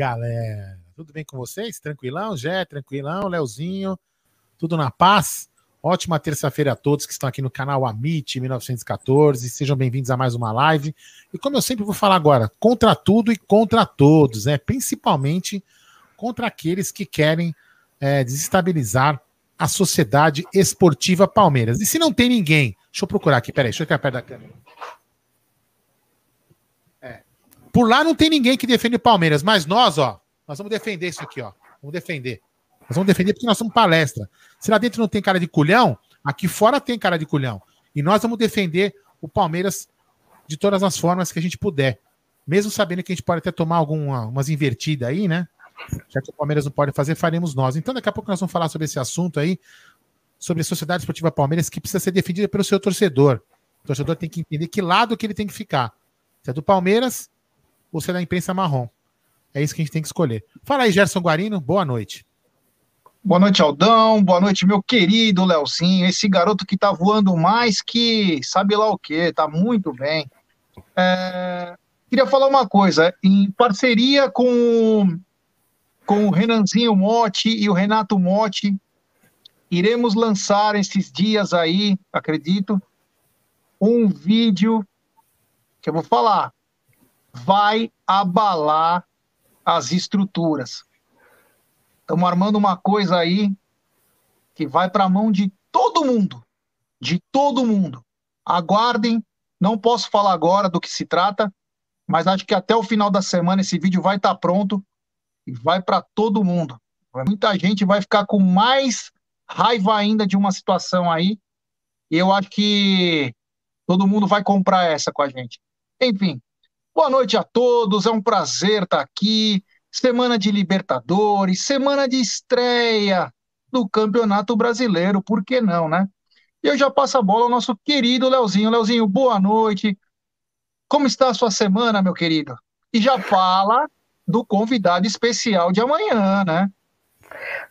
Galera? Tudo bem com vocês? Tranquilão? Jé, tranquilão? Leozinho? Tudo na paz? Ótima terça-feira a todos que estão aqui no canal Amit 1914. Sejam bem-vindos a mais uma live. E como eu sempre vou falar agora, contra tudo e contra todos, né? Principalmente contra aqueles que querem é, desestabilizar a sociedade esportiva Palmeiras. E se não tem ninguém, deixa eu procurar aqui, peraí, deixa eu ficar perto da câmera. Por lá não tem ninguém que defende o Palmeiras, mas nós, ó, nós vamos defender isso aqui, ó. Vamos defender. Nós vamos defender porque nós somos palestra. Se lá dentro não tem cara de culhão, aqui fora tem cara de culhão. E nós vamos defender o Palmeiras de todas as formas que a gente puder. Mesmo sabendo que a gente pode até tomar algumas invertidas aí, né? Já que o Palmeiras não pode fazer, faremos nós. Então, daqui a pouco nós vamos falar sobre esse assunto aí, sobre a Sociedade Esportiva Palmeiras, que precisa ser defendida pelo seu torcedor. O torcedor tem que entender que lado que ele tem que ficar. Se é do Palmeiras, ou se é da imprensa marrom. É isso que a gente tem que escolher. Fala aí, Gerson Guarino, boa noite. Boa noite, Aldão. Boa noite, meu querido Leozinho. Esse garoto que tá voando mais que sabe lá o que, tá muito bem. É... Queria falar uma coisa. Em parceria com, com o Renanzinho Motti e o Renato Motti, iremos lançar esses dias aí, acredito, um vídeo que eu vou falar vai abalar as estruturas. Estamos armando uma coisa aí que vai para a mão de todo mundo. De todo mundo. Aguardem. Não posso falar agora do que se trata, mas acho que até o final da semana esse vídeo vai estar tá pronto e vai para todo mundo. Muita gente vai ficar com mais raiva ainda de uma situação aí. E eu acho que todo mundo vai comprar essa com a gente. Enfim, Boa noite a todos, é um prazer estar aqui. Semana de Libertadores, semana de estreia do Campeonato Brasileiro, por que não, né? E eu já passo a bola ao nosso querido Leozinho. Leozinho, boa noite. Como está a sua semana, meu querido? E já fala do convidado especial de amanhã, né?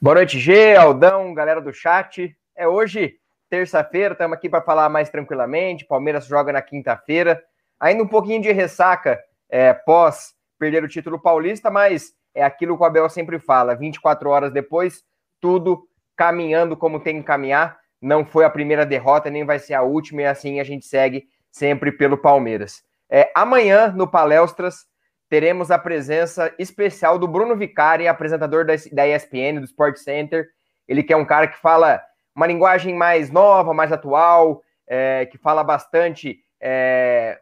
Boa noite, G, Aldão, galera do chat. É hoje, terça-feira, estamos aqui para falar mais tranquilamente. Palmeiras joga na quinta-feira. Ainda um pouquinho de ressaca é, pós perder o título paulista, mas é aquilo que o Abel sempre fala: 24 horas depois, tudo caminhando como tem que caminhar. Não foi a primeira derrota, nem vai ser a última, e assim a gente segue sempre pelo Palmeiras. É, amanhã, no Palestras, teremos a presença especial do Bruno Vicari, apresentador da, da ESPN, do Sport Center. Ele que é um cara que fala uma linguagem mais nova, mais atual, é, que fala bastante é,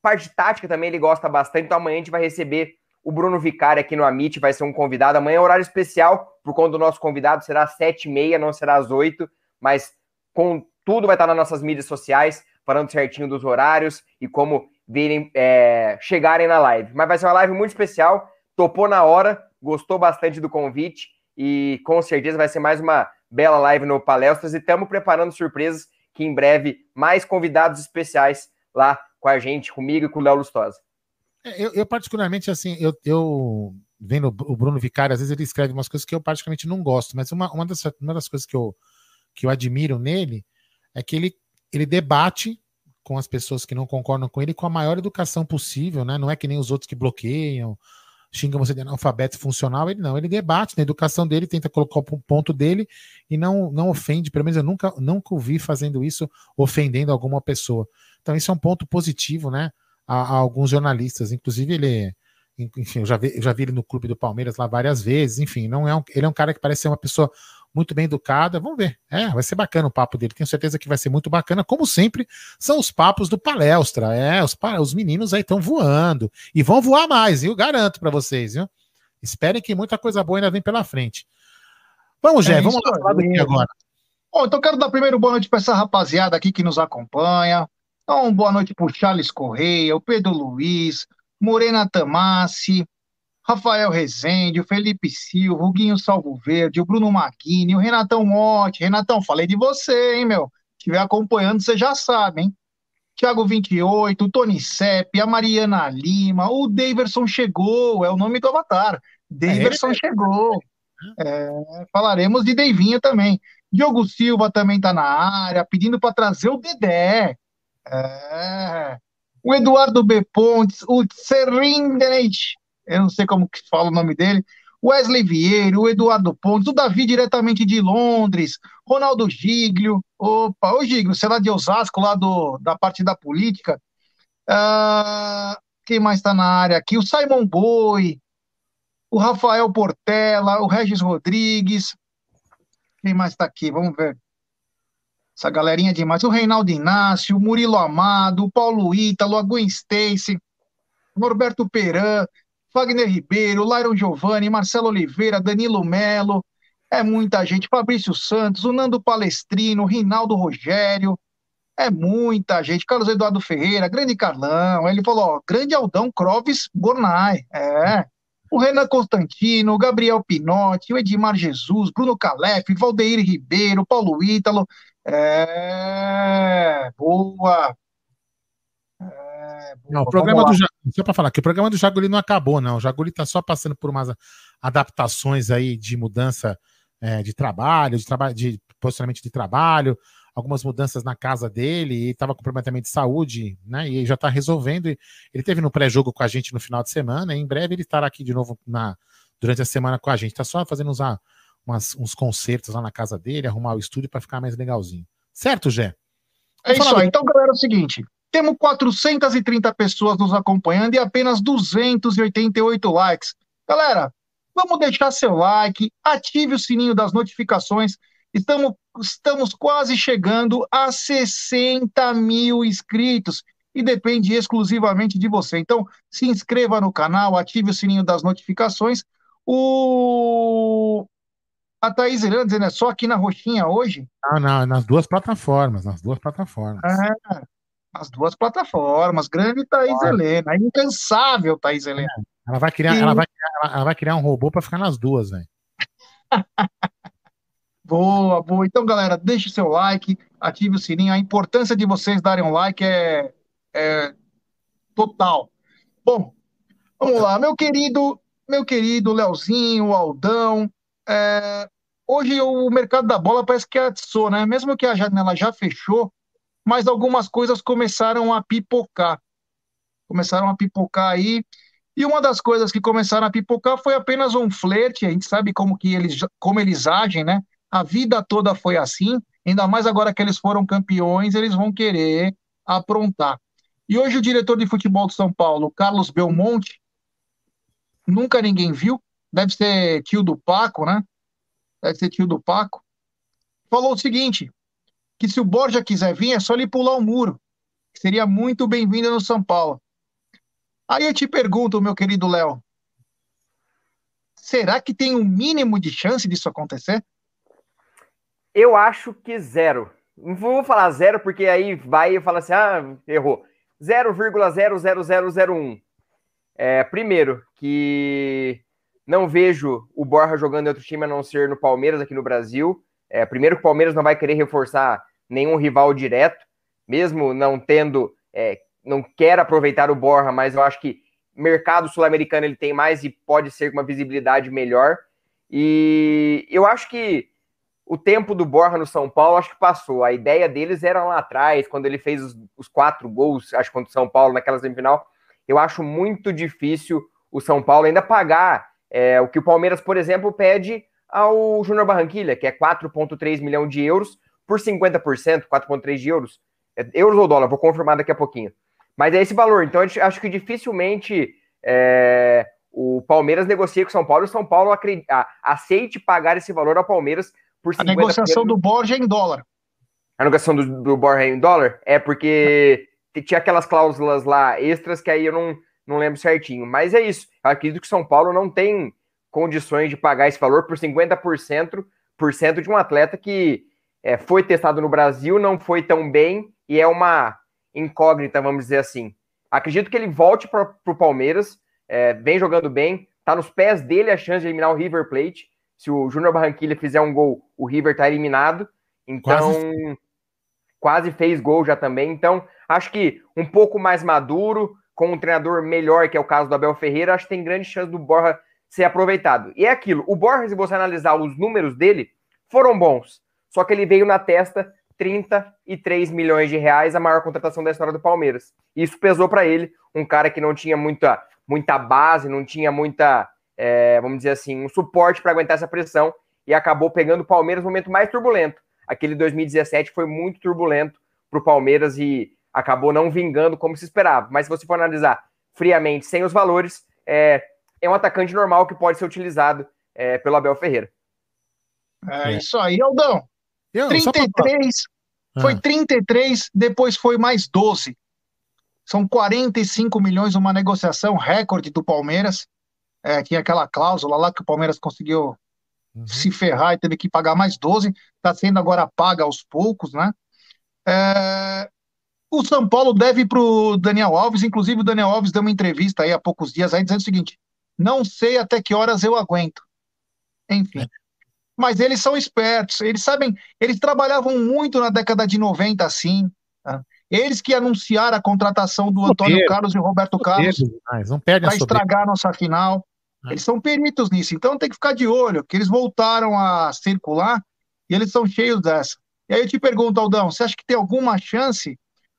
Parte tática também ele gosta bastante, então amanhã a gente vai receber o Bruno Vicari aqui no Amit, vai ser um convidado. Amanhã é horário especial, por conta do nosso convidado, será às sete e meia, não será às oito, mas com tudo vai estar nas nossas mídias sociais, falando certinho dos horários e como virem, é, chegarem na live. Mas vai ser uma live muito especial, topou na hora, gostou bastante do convite e com certeza vai ser mais uma bela live no Palestras e estamos preparando surpresas que em breve mais convidados especiais lá com a gente, comigo e com o Léo Lustosa. É, eu, eu, particularmente, assim, eu, eu vendo o Bruno Vicari, às vezes ele escreve umas coisas que eu particularmente não gosto, mas uma, uma, das, uma das coisas que eu, que eu admiro nele é que ele, ele debate com as pessoas que não concordam com ele com a maior educação possível, né? Não é que nem os outros que bloqueiam, xingam você de analfabeto funcional, ele não, ele debate na educação dele, tenta colocar o ponto dele e não, não ofende, pelo menos eu nunca, nunca ouvi fazendo isso, ofendendo alguma pessoa. Então, isso é um ponto positivo, né? A, a alguns jornalistas, inclusive ele, enfim, eu já, vi, eu já vi ele no clube do Palmeiras lá várias vezes, enfim, não é um, ele é um cara que parece ser uma pessoa muito bem educada. Vamos ver. É, vai ser bacana o papo dele. Tenho certeza que vai ser muito bacana. Como sempre, são os papos do palestra. É, os, os meninos aí estão voando. E vão voar mais, viu? Garanto para vocês, viu? Esperem que muita coisa boa ainda vem pela frente. Vamos, Jé, é vamos lá falar daqui agora. Bom, então quero dar primeiro boa noite para essa rapaziada aqui que nos acompanha. Então, boa noite para o Charles Correia, o Pedro Luiz, Morena Tamassi, Rafael Rezende, o Felipe Silva, o Guinho Salvo Verde, o Bruno Maquini, o Renatão Motti. Renatão, falei de você, hein, meu? Se estiver acompanhando, você já sabe, hein? Tiago 28, o Tony Sepp, a Mariana Lima, o Daverson chegou, é o nome do avatar. Daverson é chegou. É, falaremos de Deivinho também. Diogo Silva também está na área, pedindo para trazer o Dedé. É. O Eduardo B. Pontes, o Serrindeneit, eu não sei como que fala o nome dele, Wesley Vieira, o Eduardo Pontes, o Davi diretamente de Londres, Ronaldo Giglio, opa, o Giglio, sei lá de Osasco, lá do, da parte da política, uh, quem mais está na área aqui? O Simon Boi, o Rafael Portela, o Regis Rodrigues, quem mais está aqui? Vamos ver. Essa galerinha demais. O Reinaldo Inácio, o Murilo Amado, o Paulo Ítalo, a Gwen Stacy, Norberto Peran, Wagner Ribeiro, Lyron Giovanni, Marcelo Oliveira, Danilo Melo, é muita gente, Fabrício Santos, o Nando Palestrino, Rinaldo Rogério, é muita gente, Carlos Eduardo Ferreira, grande Carlão, ele falou, ó, grande Aldão Croves Bornai, é, o Renan Constantino, Gabriel Pinotti, o Edmar Jesus, Bruno Calef, Valdeir Ribeiro, Paulo Ítalo, é, boa, é, não, o programa do Jaguli, só para falar que o programa do Jaguli não acabou, não. O Jaguli está só passando por umas adaptações aí de mudança é, de trabalho, de, traba de posicionamento de trabalho, algumas mudanças na casa dele e estava com comprometimento de saúde, né? E já está resolvendo. Ele teve no pré-jogo com a gente no final de semana. E em breve ele estará aqui de novo na, durante a semana com a gente. Está só fazendo uns, umas, uns concertos lá na casa dele, arrumar o estúdio para ficar mais legalzinho. Certo, Gé? É isso aí. Então, galera, é o seguinte: temos 430 pessoas nos acompanhando e apenas 288 likes. Galera, vamos deixar seu like, ative o sininho das notificações. Estamos, estamos quase chegando a 60 mil inscritos e depende exclusivamente de você. Então, se inscreva no canal, ative o sininho das notificações. O... A Thaís dizendo, é só aqui na Roxinha hoje? Ah, não, nas duas plataformas, nas duas plataformas. Ah, as duas plataformas. Grande Thaís Helena, incansável Thaís Helena. É, ela vai criar, ela vai criar, ela vai criar um robô para ficar nas duas, velho. boa, boa. Então, galera, deixe seu like, ative o sininho. A importância de vocês darem um like é, é total. Bom, vamos lá, meu querido, meu querido Leozinho, Aldão. É, hoje o mercado da bola parece que atiçou, né? Mesmo que a janela já fechou, mas algumas coisas começaram a pipocar. Começaram a pipocar aí. E uma das coisas que começaram a pipocar foi apenas um flerte. A gente sabe como que eles, como eles agem, né? A vida toda foi assim. Ainda mais agora que eles foram campeões, eles vão querer aprontar. E hoje o diretor de futebol do São Paulo, Carlos Belmonte, nunca ninguém viu, deve ser tio do Paco, né? Deve ser tio do Paco. Falou o seguinte: que se o Borja quiser vir, é só ele pular o muro. Seria muito bem-vindo no São Paulo. Aí eu te pergunto, meu querido Léo, será que tem um mínimo de chance disso acontecer? Eu acho que zero. Não vou falar zero, porque aí vai e fala assim, ah, errou. 0,00001. É, primeiro, que não vejo o Borja jogando em outro time a não ser no Palmeiras aqui no Brasil. É, primeiro que o Palmeiras não vai querer reforçar nenhum rival direto, mesmo não tendo, é, não quer aproveitar o Borja, mas eu acho que mercado sul-americano ele tem mais e pode ser com uma visibilidade melhor. E eu acho que o tempo do Borja no São Paulo acho que passou. A ideia deles era lá atrás, quando ele fez os, os quatro gols, acho contra o São Paulo naquela semifinal. Eu acho muito difícil o São Paulo ainda pagar é, o que o Palmeiras, por exemplo, pede ao Júnior Barranquilha, que é 4,3 milhão de euros por 50%, 4,3 de euros. É, euros ou dólar, vou confirmar daqui a pouquinho. Mas é esse valor. Então, acho que dificilmente é, o Palmeiras negocia com o São Paulo e o São Paulo aceite pagar esse valor ao Palmeiras por 50%. A negociação do Borja é em dólar. A negociação do, do Borja é em dólar? É porque tinha aquelas cláusulas lá extras que aí eu não, não lembro certinho. Mas é isso. Eu acredito que São Paulo não tem condições de pagar esse valor por 50% por cento de um atleta que é, foi testado no Brasil, não foi tão bem e é uma incógnita, vamos dizer assim. Acredito que ele volte para o Palmeiras, é, vem jogando bem, tá nos pés dele a chance de eliminar o River Plate. Se o Júnior Barranquilla fizer um gol, o River tá eliminado. Então, quase. quase fez gol já também. Então, acho que um pouco mais maduro, com um treinador melhor, que é o caso do Abel Ferreira, acho que tem grande chance do Borja ser aproveitado. E é aquilo, o Borja, se você analisar os números dele, foram bons. Só que ele veio na testa 33 milhões de reais, a maior contratação da história do Palmeiras. Isso pesou para ele, um cara que não tinha muita, muita base, não tinha muita, é, vamos dizer assim, um suporte para aguentar essa pressão e acabou pegando o Palmeiras no momento mais turbulento. Aquele 2017 foi muito turbulento para o Palmeiras e acabou não vingando como se esperava. Mas se você for analisar friamente, sem os valores, é, é um atacante normal que pode ser utilizado é, pelo Abel Ferreira. É, é. isso aí, Aldão. Eu, 33, pra... foi 33, ah. depois foi mais 12. São 45 milhões, uma negociação recorde do Palmeiras. É, tinha aquela cláusula lá que o Palmeiras conseguiu uhum. se ferrar e teve que pagar mais 12. Está sendo agora paga aos poucos, né? É, o São Paulo deve para o Daniel Alves, inclusive o Daniel Alves deu uma entrevista aí há poucos dias aí dizendo o seguinte: não sei até que horas eu aguento. Enfim. Mas eles são espertos, eles sabem, eles trabalhavam muito na década de 90 assim. Tá? Eles que anunciaram a contratação do Antônio Carlos e Roberto Carlos para estragar a nossa final. É. Eles são peritos nisso, então tem que ficar de olho, que eles voltaram a circular e eles são cheios dessa. E aí eu te pergunto, Aldão, você acha que tem alguma chance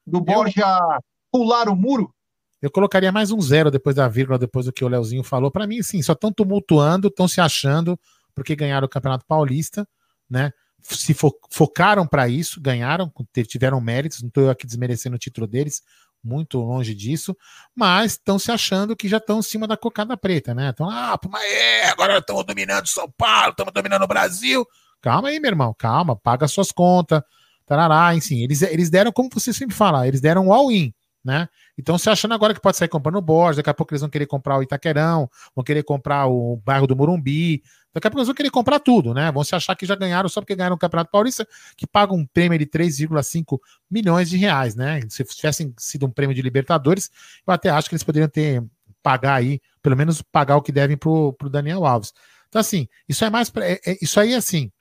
do Borja eu... pular o muro? Eu colocaria mais um zero depois da vírgula, depois do que o Leozinho falou. Para mim, sim, só estão tumultuando, estão se achando porque ganharam o Campeonato Paulista, né? Se fo focaram para isso, ganharam, tiveram méritos, não estou aqui desmerecendo o título deles, muito longe disso, mas estão se achando que já estão em cima da cocada preta, né? Então, ah, mas é, agora estamos dominando São Paulo, estamos dominando o Brasil. Calma aí, meu irmão, calma, paga suas contas, tarará, enfim, eles, eles deram, como você sempre fala, eles deram um all-in, né? Então, se achando agora que pode sair comprando o Borges, daqui a pouco eles vão querer comprar o Itaquerão, vão querer comprar o bairro do Morumbi, daqui a pouco eles vão querer comprar tudo, né? Vão se achar que já ganharam só porque ganharam o Campeonato Paulista, que paga um prêmio de 3,5 milhões de reais, né? Se tivessem sido um prêmio de Libertadores, eu até acho que eles poderiam ter pagar aí, pelo menos pagar o que devem pro, pro Daniel Alves. Então, assim, isso é mais. Pra, é, é, isso aí, assim,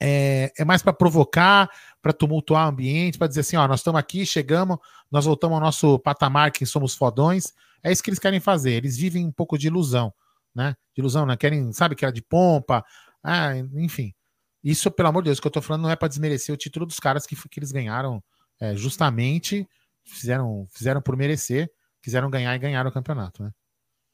é, é mais para provocar, para tumultuar o ambiente, para dizer assim: ó, nós estamos aqui, chegamos, nós voltamos ao nosso patamar que somos fodões. É isso que eles querem fazer. Eles vivem um pouco de ilusão, né? De ilusão, né? Querem, sabe, que era de pompa, ah, enfim. Isso, pelo amor de Deus, que eu tô falando não é para desmerecer o título dos caras que, que eles ganharam é, justamente, fizeram, fizeram por merecer, quiseram ganhar e ganharam o campeonato, né?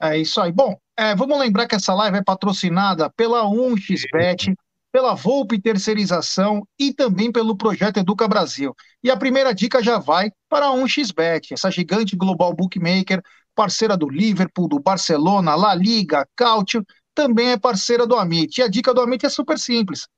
É isso aí. Bom, é, vamos lembrar que essa live é patrocinada pela 1xBet, pela Volpe Terceirização e também pelo projeto Educa Brasil. E a primeira dica já vai para a 1xBet, essa gigante global bookmaker, parceira do Liverpool, do Barcelona, La Liga, Cautio, também é parceira do Amit. E a dica do Amit é super simples.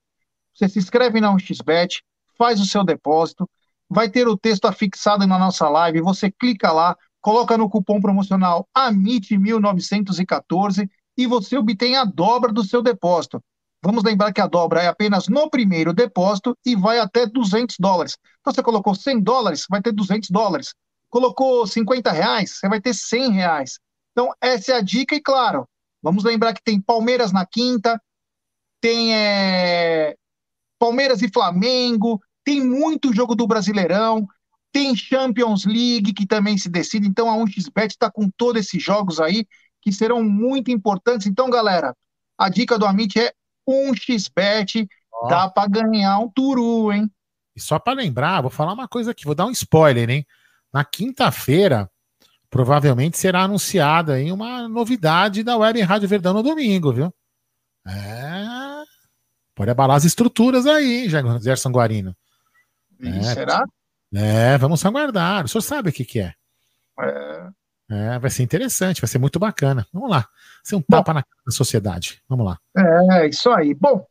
Você se inscreve na 1xBet, faz o seu depósito, vai ter o texto afixado na nossa live, você clica lá, coloca no cupom promocional AMIT1914 e você obtém a dobra do seu depósito. Vamos lembrar que a dobra é apenas no primeiro depósito e vai até 200 dólares. Então, você colocou 100 dólares, vai ter 200 dólares. Colocou 50 reais, você vai ter 100 reais. Então, essa é a dica. E, claro, vamos lembrar que tem Palmeiras na quinta, tem é, Palmeiras e Flamengo, tem muito jogo do Brasileirão, tem Champions League que também se decide. Então, a 1xBet está com todos esses jogos aí que serão muito importantes. Então, galera, a dica do Amit é 1xBet. oh. dá para ganhar um turu, hein? E só para lembrar, vou falar uma coisa aqui, vou dar um spoiler, hein? Na quinta-feira, provavelmente será anunciada aí uma novidade da Web Rádio Verdão no domingo, viu? É. Pode abalar as estruturas aí, Gerson Guarino. É, será? É, vamos aguardar. O senhor sabe o que, que é. É. é. Vai ser interessante, vai ser muito bacana. Vamos lá. Ser um tapa Bom, na sociedade. Vamos lá. É, isso aí. Bom,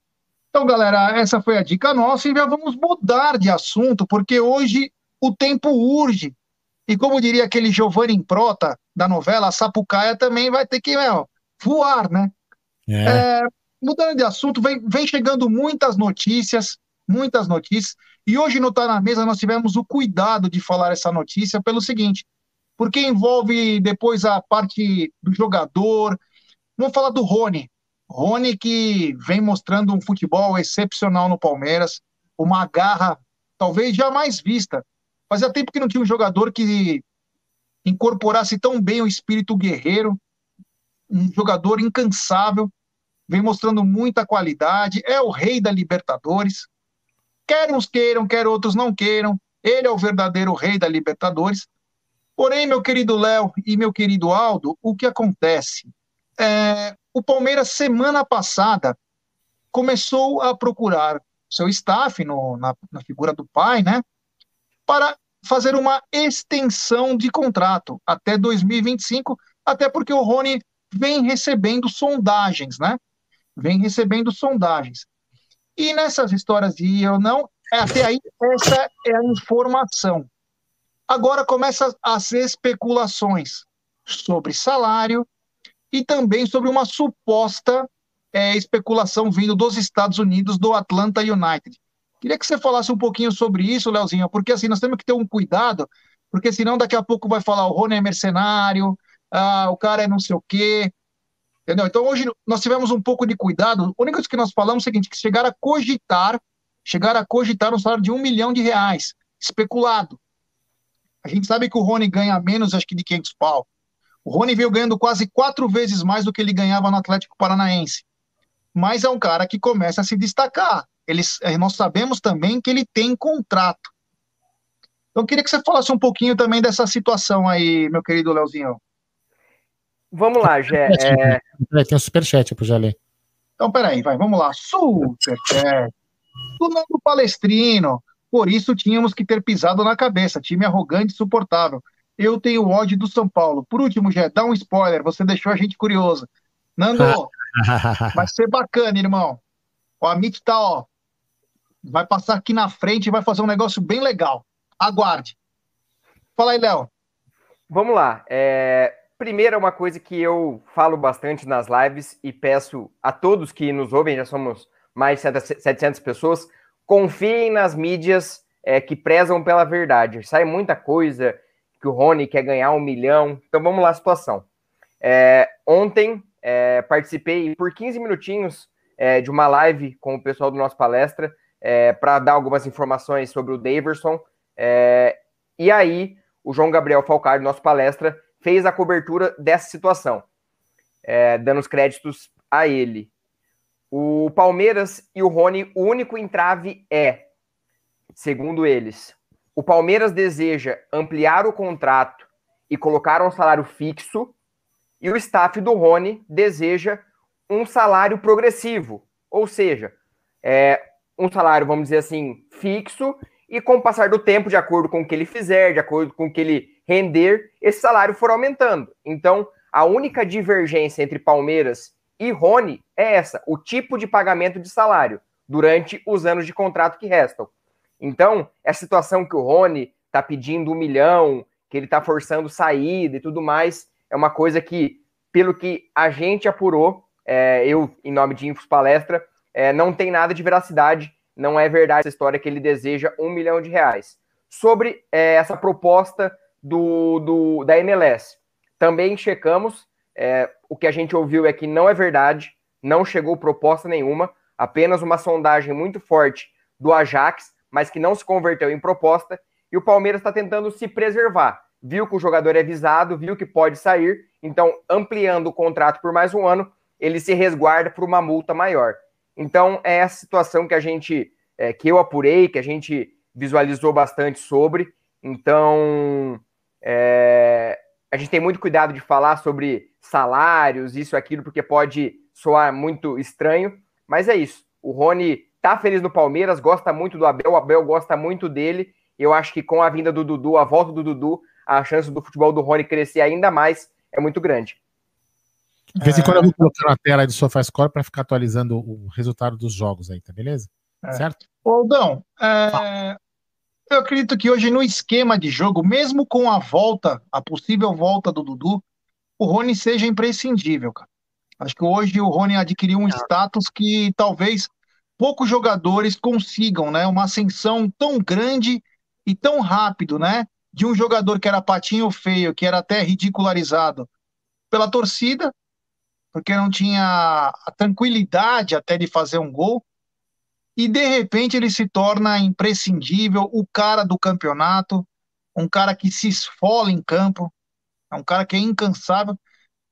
então, galera, essa foi a dica nossa e já vamos mudar de assunto, porque hoje o tempo urge. E como diria aquele Giovanni Prota da novela, a Sapucaia também vai ter que meu, voar, né? É. É, mudando de assunto, vem, vem chegando muitas notícias, muitas notícias. E hoje no Tá na Mesa nós tivemos o cuidado de falar essa notícia pelo seguinte, porque envolve depois a parte do jogador. Vamos falar do Rony. Rony que vem mostrando um futebol excepcional no Palmeiras, uma garra talvez jamais vista Fazia tempo que não tinha um jogador que incorporasse tão bem o espírito guerreiro, um jogador incansável, vem mostrando muita qualidade, é o rei da Libertadores. Quer uns queiram, quer outros não queiram, ele é o verdadeiro rei da Libertadores. Porém, meu querido Léo e meu querido Aldo, o que acontece? É, o Palmeiras, semana passada, começou a procurar seu staff no, na, na figura do pai, né? para fazer uma extensão de contrato até 2025, até porque o Rony vem recebendo sondagens, né? Vem recebendo sondagens. E nessas histórias de ou não, até aí, essa é a informação. Agora começam as especulações sobre salário e também sobre uma suposta é, especulação vindo dos Estados Unidos do Atlanta United. Queria que você falasse um pouquinho sobre isso, Leozinho, porque assim, nós temos que ter um cuidado, porque senão daqui a pouco vai falar o Rony é mercenário, ah, o cara é não sei o quê, entendeu? Então hoje nós tivemos um pouco de cuidado, única coisa que nós falamos é o seguinte, que chegar a cogitar, chegar a cogitar um salário de um milhão de reais, especulado. A gente sabe que o Rony ganha menos, acho que de 500 pau. O Rony veio ganhando quase quatro vezes mais do que ele ganhava no Atlético Paranaense. Mas é um cara que começa a se destacar eles, eh, nós sabemos também que ele tem contrato. Então, eu queria que você falasse um pouquinho também dessa situação aí, meu querido Leozinho. Vamos lá, Gé. É... Tem um superchat pro Jalê. Então, peraí, vai, vamos lá. Superchat. Do Nando Palestrino. Por isso tínhamos que ter pisado na cabeça. Time arrogante e insuportável. Eu tenho ódio do São Paulo. Por último, Gé, dá um spoiler. Você deixou a gente curioso. Nando, vai ser bacana, irmão. O Amit tá, ó, vai passar aqui na frente e vai fazer um negócio bem legal. Aguarde. Fala aí, Léo. Vamos lá. É... Primeiro, é uma coisa que eu falo bastante nas lives e peço a todos que nos ouvem, já somos mais de 700 pessoas, confiem nas mídias é, que prezam pela verdade. Sai muita coisa que o Rony quer ganhar um milhão. Então vamos lá, a situação. É, ontem é, participei por 15 minutinhos é, de uma live com o pessoal do nosso palestra é, para dar algumas informações sobre o Daverson. É, e aí, o João Gabriel Falcari, nosso palestra, fez a cobertura dessa situação, dando os créditos a ele. O Palmeiras e o Rony, o único entrave é, segundo eles, o Palmeiras deseja ampliar o contrato e colocar um salário fixo, e o staff do Rony deseja um salário progressivo, ou seja, é, um salário, vamos dizer assim, fixo, e com o passar do tempo, de acordo com o que ele fizer, de acordo com o que ele render, esse salário for aumentando. Então, a única divergência entre Palmeiras e Rony é essa, o tipo de pagamento de salário durante os anos de contrato que restam. Então, essa situação que o Rony está pedindo um milhão, que ele está forçando saída e tudo mais, é uma coisa que, pelo que a gente apurou, é, eu, em nome de Infos Palestra, é, não tem nada de veracidade, não é verdade essa história que ele deseja um milhão de reais. Sobre é, essa proposta do, do, da MLS, também checamos, é, o que a gente ouviu é que não é verdade, não chegou proposta nenhuma, apenas uma sondagem muito forte do Ajax, mas que não se converteu em proposta, e o Palmeiras está tentando se preservar. Viu que o jogador é visado, viu que pode sair, então ampliando o contrato por mais um ano, ele se resguarda por uma multa maior. Então, é essa situação que a gente, é, que eu apurei, que a gente visualizou bastante sobre. Então, é, a gente tem muito cuidado de falar sobre salários, isso e aquilo, porque pode soar muito estranho, mas é isso. O Rony tá feliz no Palmeiras, gosta muito do Abel, o Abel gosta muito dele. Eu acho que com a vinda do Dudu, a volta do Dudu, a chance do futebol do Rony crescer ainda mais é muito grande. De vez em quando eu vou colocar na tela de SofaScore para ficar atualizando o resultado dos jogos aí, tá beleza? É. Certo? Aldão, é, eu acredito que hoje no esquema de jogo, mesmo com a volta, a possível volta do Dudu, o Rony seja imprescindível, cara. Acho que hoje o Rony adquiriu um é. status que talvez poucos jogadores consigam, né? Uma ascensão tão grande e tão rápido, né? De um jogador que era patinho feio, que era até ridicularizado pela torcida, porque não tinha a tranquilidade até de fazer um gol, e de repente ele se torna imprescindível, o cara do campeonato, um cara que se esfola em campo, é um cara que é incansável.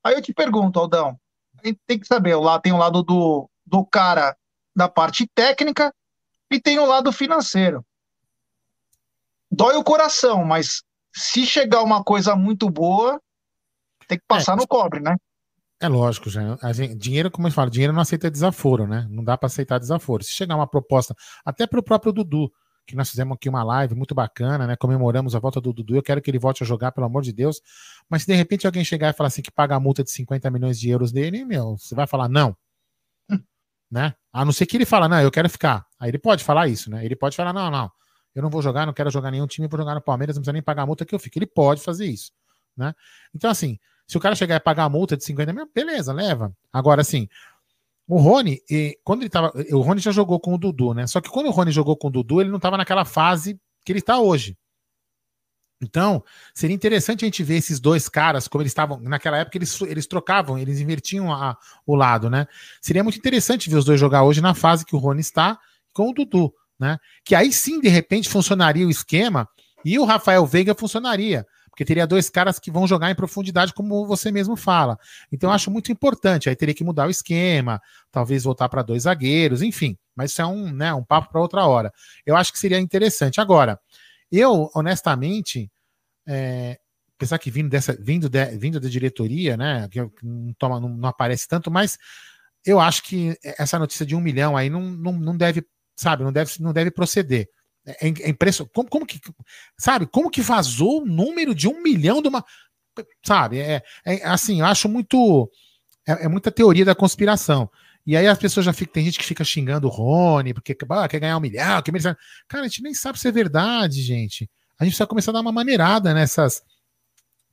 Aí eu te pergunto, Aldão, a gente tem que saber, lá tem o lado do, do cara da parte técnica e tem o lado financeiro. Dói o coração, mas se chegar uma coisa muito boa, tem que passar é, no cobre, né? É lógico, já. Gente, dinheiro, como eu falo, dinheiro não aceita desaforo, né? Não dá para aceitar desaforo. Se chegar uma proposta, até para o próprio Dudu, que nós fizemos aqui uma live muito bacana, né? Comemoramos a volta do Dudu. Eu quero que ele volte a jogar, pelo amor de Deus. Mas se de repente alguém chegar e falar assim que paga a multa de 50 milhões de euros dele, meu, você vai falar não. Hum. Né? A não ser que ele fala, não, eu quero ficar. Aí ele pode falar isso, né? Ele pode falar, não, não, eu não vou jogar, não quero jogar nenhum time, vou jogar no Palmeiras, não precisa nem pagar a multa que eu fico. Ele pode fazer isso, né? Então, assim, se o cara chegar e pagar a multa de 50 mil, beleza, leva. Agora, assim, o Rony, quando ele tava. O Rony já jogou com o Dudu, né? Só que quando o Rony jogou com o Dudu, ele não estava naquela fase que ele está hoje. Então, seria interessante a gente ver esses dois caras, como eles estavam. Naquela época, eles, eles trocavam, eles invertiam a, o lado, né? Seria muito interessante ver os dois jogar hoje na fase que o Rony está com o Dudu, né? Que aí sim, de repente, funcionaria o esquema e o Rafael Veiga funcionaria porque teria dois caras que vão jogar em profundidade, como você mesmo fala. Então eu acho muito importante. Aí teria que mudar o esquema, talvez voltar para dois zagueiros, enfim. Mas isso é um, né, um papo para outra hora. Eu acho que seria interessante. Agora, eu, honestamente, é, apesar que vindo dessa, vindo, de, vindo da diretoria, né, que não, toma, não, não, aparece tanto, mas eu acho que essa notícia de um milhão aí não, não, não deve, sabe, não deve, não deve proceder. É, é impressionante. Como, como, que. Sabe? Como que vazou o número de um milhão de uma. Sabe? É, é assim, eu acho muito. É, é, muita teoria da conspiração. E aí as pessoas já ficam. Tem gente que fica xingando o Rony, porque ah, quer ganhar um milhão, que merece... Cara, a gente nem sabe se é verdade, gente. A gente precisa começar a dar uma maneirada nessas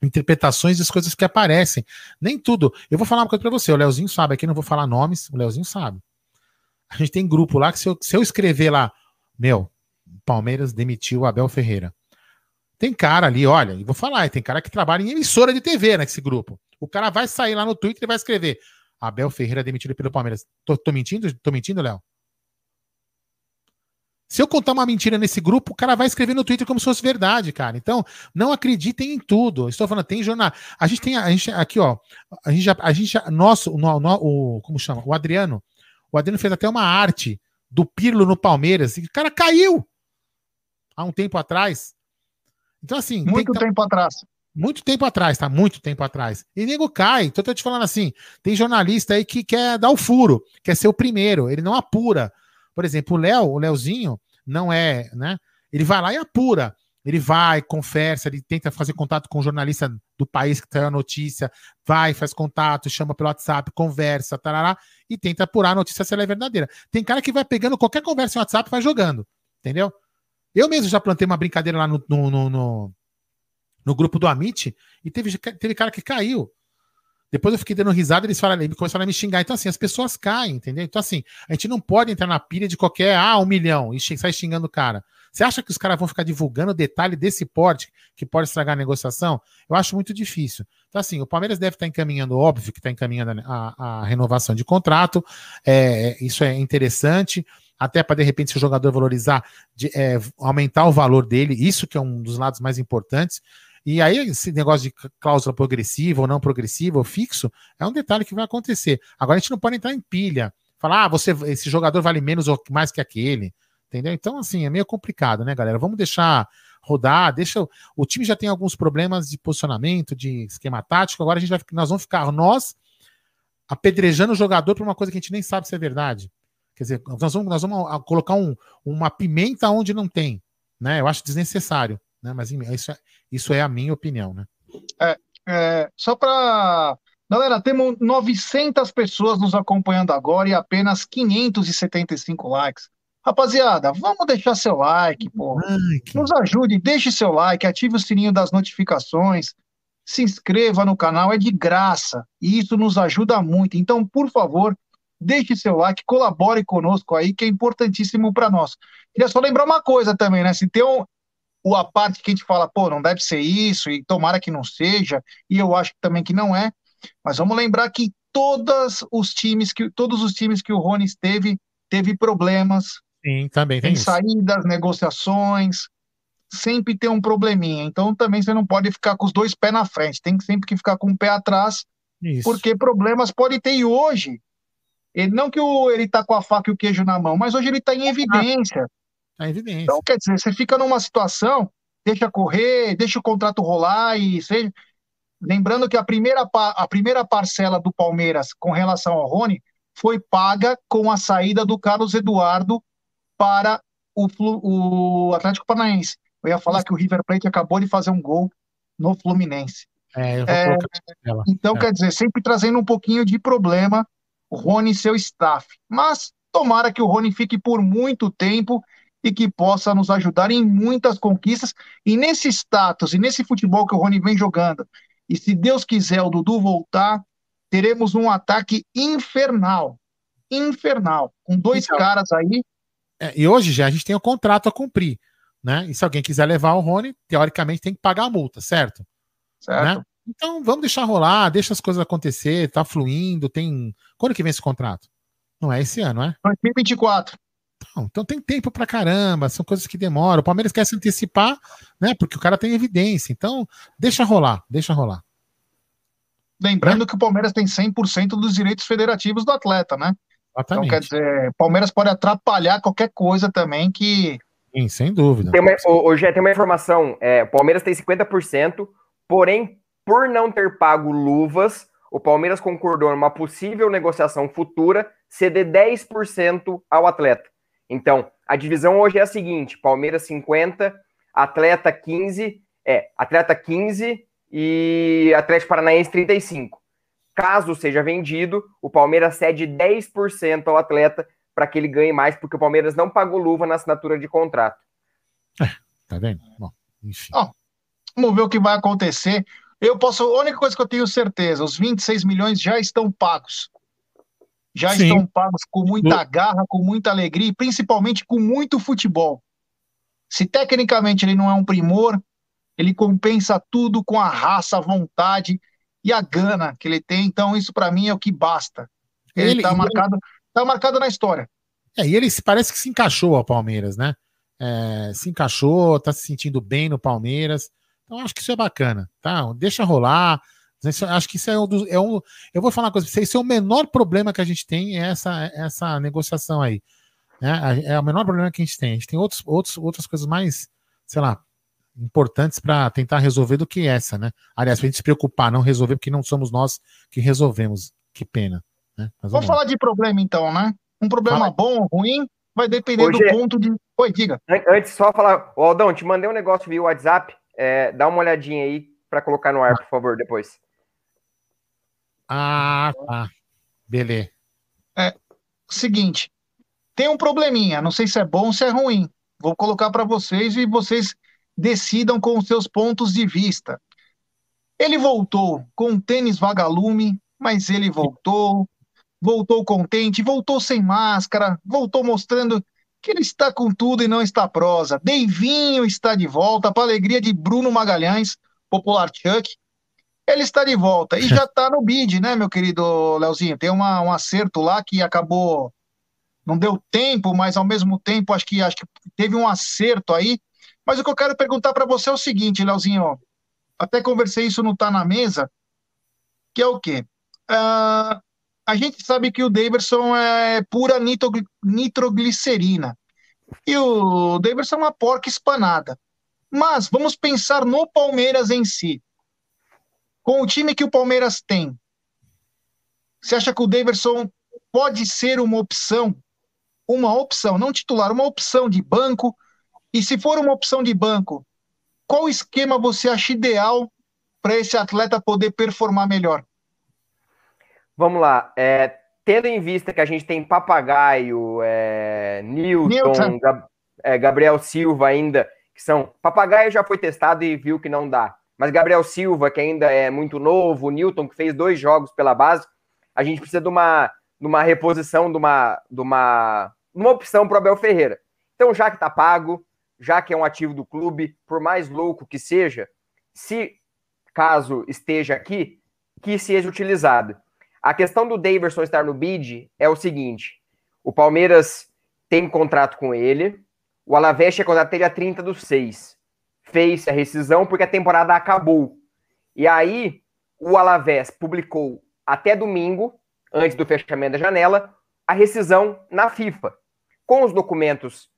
interpretações das coisas que aparecem. Nem tudo. Eu vou falar uma coisa para você, o Leozinho sabe, aqui não vou falar nomes, o Leozinho sabe. A gente tem grupo lá que se eu, se eu escrever lá, meu, Palmeiras demitiu Abel Ferreira. Tem cara ali, olha, e vou falar, tem cara que trabalha em emissora de TV nesse grupo. O cara vai sair lá no Twitter e vai escrever: Abel Ferreira demitido pelo Palmeiras. Tô, tô mentindo? Tô mentindo, Léo? Se eu contar uma mentira nesse grupo, o cara vai escrever no Twitter como se fosse verdade, cara. Então, não acreditem em tudo. Estou falando, tem jornal. A gente tem, a gente aqui, ó, a gente já, a gente já, nosso, o, o, como chama? O Adriano. O Adriano fez até uma arte do Pirlo no Palmeiras e o cara caiu há um tempo atrás. Então, assim. Muito tempo atrás. Muito tempo atrás, tá? Muito tempo atrás. E nego cai. Então, eu tô te falando assim: tem jornalista aí que quer dar o furo, quer ser o primeiro, ele não apura. Por exemplo, o Léo, o Léozinho, não é, né? Ele vai lá e apura. Ele vai, conversa, ele tenta fazer contato com o jornalista do país que tem a notícia, vai, faz contato, chama pelo WhatsApp, conversa, tarará, e tenta apurar a notícia se ela é verdadeira. Tem cara que vai pegando qualquer conversa em WhatsApp e vai jogando, entendeu? Eu mesmo já plantei uma brincadeira lá no, no, no, no, grupo do Amit e teve, teve cara que caiu. Depois eu fiquei dando risada, eles falaram, eles começaram a me xingar. Então, assim, as pessoas caem, entendeu? Então, assim, a gente não pode entrar na pilha de qualquer, ah, um milhão, e sair xingando o cara. Você acha que os caras vão ficar divulgando detalhe desse porte que pode estragar a negociação? Eu acho muito difícil. Então, assim, o Palmeiras deve estar encaminhando, óbvio que está encaminhando a, a, renovação de contrato, é, isso é interessante até para de repente se o jogador valorizar, de, é, aumentar o valor dele, isso que é um dos lados mais importantes. E aí, esse negócio de cláusula progressiva ou não progressiva ou fixo, é um detalhe que vai acontecer. Agora, a gente não pode entrar em pilha, falar, ah, você, esse jogador vale menos ou mais que aquele. Entendeu? Então, assim, é meio complicado, né, galera? Vamos deixar rodar, deixa. O time já tem alguns problemas de posicionamento, de esquema tático. Agora a gente vai, nós vamos ficar, nós, apedrejando o jogador por uma coisa que a gente nem sabe se é verdade. Quer dizer, nós vamos, nós vamos colocar um, uma pimenta onde não tem. Né? Eu acho desnecessário. Né? Mas isso é, isso é a minha opinião. Né? É, é, só para. Galera, temos 900 pessoas nos acompanhando agora e apenas 575 likes. Rapaziada, vamos deixar seu like, pô. Like. Nos ajude, deixe seu like, ative o sininho das notificações, se inscreva no canal, é de graça. E isso nos ajuda muito. Então, por favor, deixe seu like, colabore conosco aí, que é importantíssimo para nós. Queria só lembrar uma coisa também, né? Se tem um, a parte que a gente fala, pô, não deve ser isso, e tomara que não seja, e eu acho também que não é, mas vamos lembrar que todos os times que todos os times que o Rony esteve teve problemas. Sim, também tem, tem saídas, negociações, sempre tem um probleminha. Então também você não pode ficar com os dois pés na frente, tem sempre que ficar com o pé atrás, isso. porque problemas pode ter e hoje. Ele, não que o, ele tá com a faca e o queijo na mão, mas hoje ele está em evidência. A evidência. Então, quer dizer, você fica numa situação, deixa correr, deixa o contrato rolar e seja. Lembrando que a primeira, a primeira parcela do Palmeiras com relação ao Rony foi paga com a saída do Carlos Eduardo para o, o Atlético Paranaense. Eu ia falar que o River Plate acabou de fazer um gol no Fluminense. É, é, então, é. quer dizer, sempre trazendo um pouquinho de problema Rony e seu staff. Mas tomara que o Rony fique por muito tempo e que possa nos ajudar em muitas conquistas. E nesse status e nesse futebol que o Rony vem jogando, e se Deus quiser o Dudu voltar, teremos um ataque infernal. Infernal. Com dois então, caras aí. É, e hoje já a gente tem o um contrato a cumprir. Né? E se alguém quiser levar o Rony, teoricamente tem que pagar a multa, certo? Certo. Né? Então vamos deixar rolar, deixa as coisas acontecer, tá fluindo, tem. Quando que vem esse contrato? Não é esse ano, é? 2024. Não, então tem tempo pra caramba, são coisas que demoram. O Palmeiras quer se antecipar, né? Porque o cara tem evidência. Então, deixa rolar, deixa rolar. Lembrando é. que o Palmeiras tem 100% dos direitos federativos do atleta, né? Exatamente. Então, quer dizer, o Palmeiras pode atrapalhar qualquer coisa também que. Sim, sem dúvida. Tem uma, hoje tem uma informação: é, o Palmeiras tem 50%, porém, por não ter pago luvas, o Palmeiras concordou numa possível negociação futura ceder 10% ao atleta. Então, a divisão hoje é a seguinte: Palmeiras 50, Atleta 15, é, Atleta 15 e Atlético Paranaense 35. Caso seja vendido, o Palmeiras cede 10% ao atleta para que ele ganhe mais, porque o Palmeiras não pagou luva na assinatura de contrato. É, tá vendo? Bom, enfim. vamos ver o que vai acontecer. Eu posso, a única coisa que eu tenho certeza, os 26 milhões já estão pagos já Sim. estão pagos com muita garra, com muita alegria e principalmente com muito futebol. Se tecnicamente ele não é um primor, ele compensa tudo com a raça, a vontade e a gana que ele tem. Então, isso para mim é o que basta. Ele está marcado, tá marcado na história. É, e ele parece que se encaixou ao Palmeiras, né? É, se encaixou, tá se sentindo bem no Palmeiras. Então, acho que isso é bacana, tá? Deixa rolar. Acho que isso é um, dos, é um. Eu vou falar uma coisa, esse é o menor problema que a gente tem, é essa, essa negociação aí. É, é o menor problema que a gente tem. A gente tem outros, outros, outras coisas mais, sei lá, importantes para tentar resolver do que essa, né? Aliás, para a gente se preocupar, não resolver, porque não somos nós que resolvemos. Que pena. Né? vamos, vamos falar de problema então, né? Um problema Fala. bom ou ruim vai depender Hoje, do ponto de. Oi, diga. Antes, só falar, Aldão, te mandei um negócio via WhatsApp, é, dá uma olhadinha aí para colocar no ar, por favor, depois. Ah, tá. Beleza. É, seguinte, tem um probleminha, não sei se é bom ou se é ruim. Vou colocar para vocês e vocês decidam com os seus pontos de vista. Ele voltou com tênis vagalume, mas ele voltou, voltou contente, voltou sem máscara, voltou mostrando que ele está com tudo e não está prosa. Deivinho está de volta, para alegria de Bruno Magalhães, popular Chuck, ele está de volta e já está no bid, né, meu querido Leozinho? Tem uma, um acerto lá que acabou, não deu tempo, mas ao mesmo tempo acho que, acho que teve um acerto aí. Mas o que eu quero perguntar para você é o seguinte, Leozinho, até conversei isso não Tá na Mesa, que é o quê? Uh, a gente sabe que o Daverson é pura nitroglicerina. E o Daverson é uma porca espanada. Mas vamos pensar no Palmeiras em si. Com o time que o Palmeiras tem, você acha que o Daverson pode ser uma opção? Uma opção, não titular, uma opção de banco. E se for uma opção de banco, qual esquema você acha ideal para esse atleta poder performar melhor? Vamos lá. É, tendo em vista que a gente tem Papagaio, é, Newton, Newton. Gab, é, Gabriel Silva ainda, que são. Papagaio já foi testado e viu que não dá. Mas Gabriel Silva, que ainda é muito novo, Newton, que fez dois jogos pela base, a gente precisa de uma, de uma reposição, de uma, de uma, uma opção para o Abel Ferreira. Então, já que está pago, já que é um ativo do clube, por mais louco que seja, se caso esteja aqui, que seja utilizado. A questão do Daverson estar no bid é o seguinte: o Palmeiras tem contrato com ele, o Alavés tinha contrato até dia 30 do 6. Fez a rescisão porque a temporada acabou. E aí, o Alavés publicou até domingo, antes do fechamento da janela, a rescisão na FIFA. Com os documentos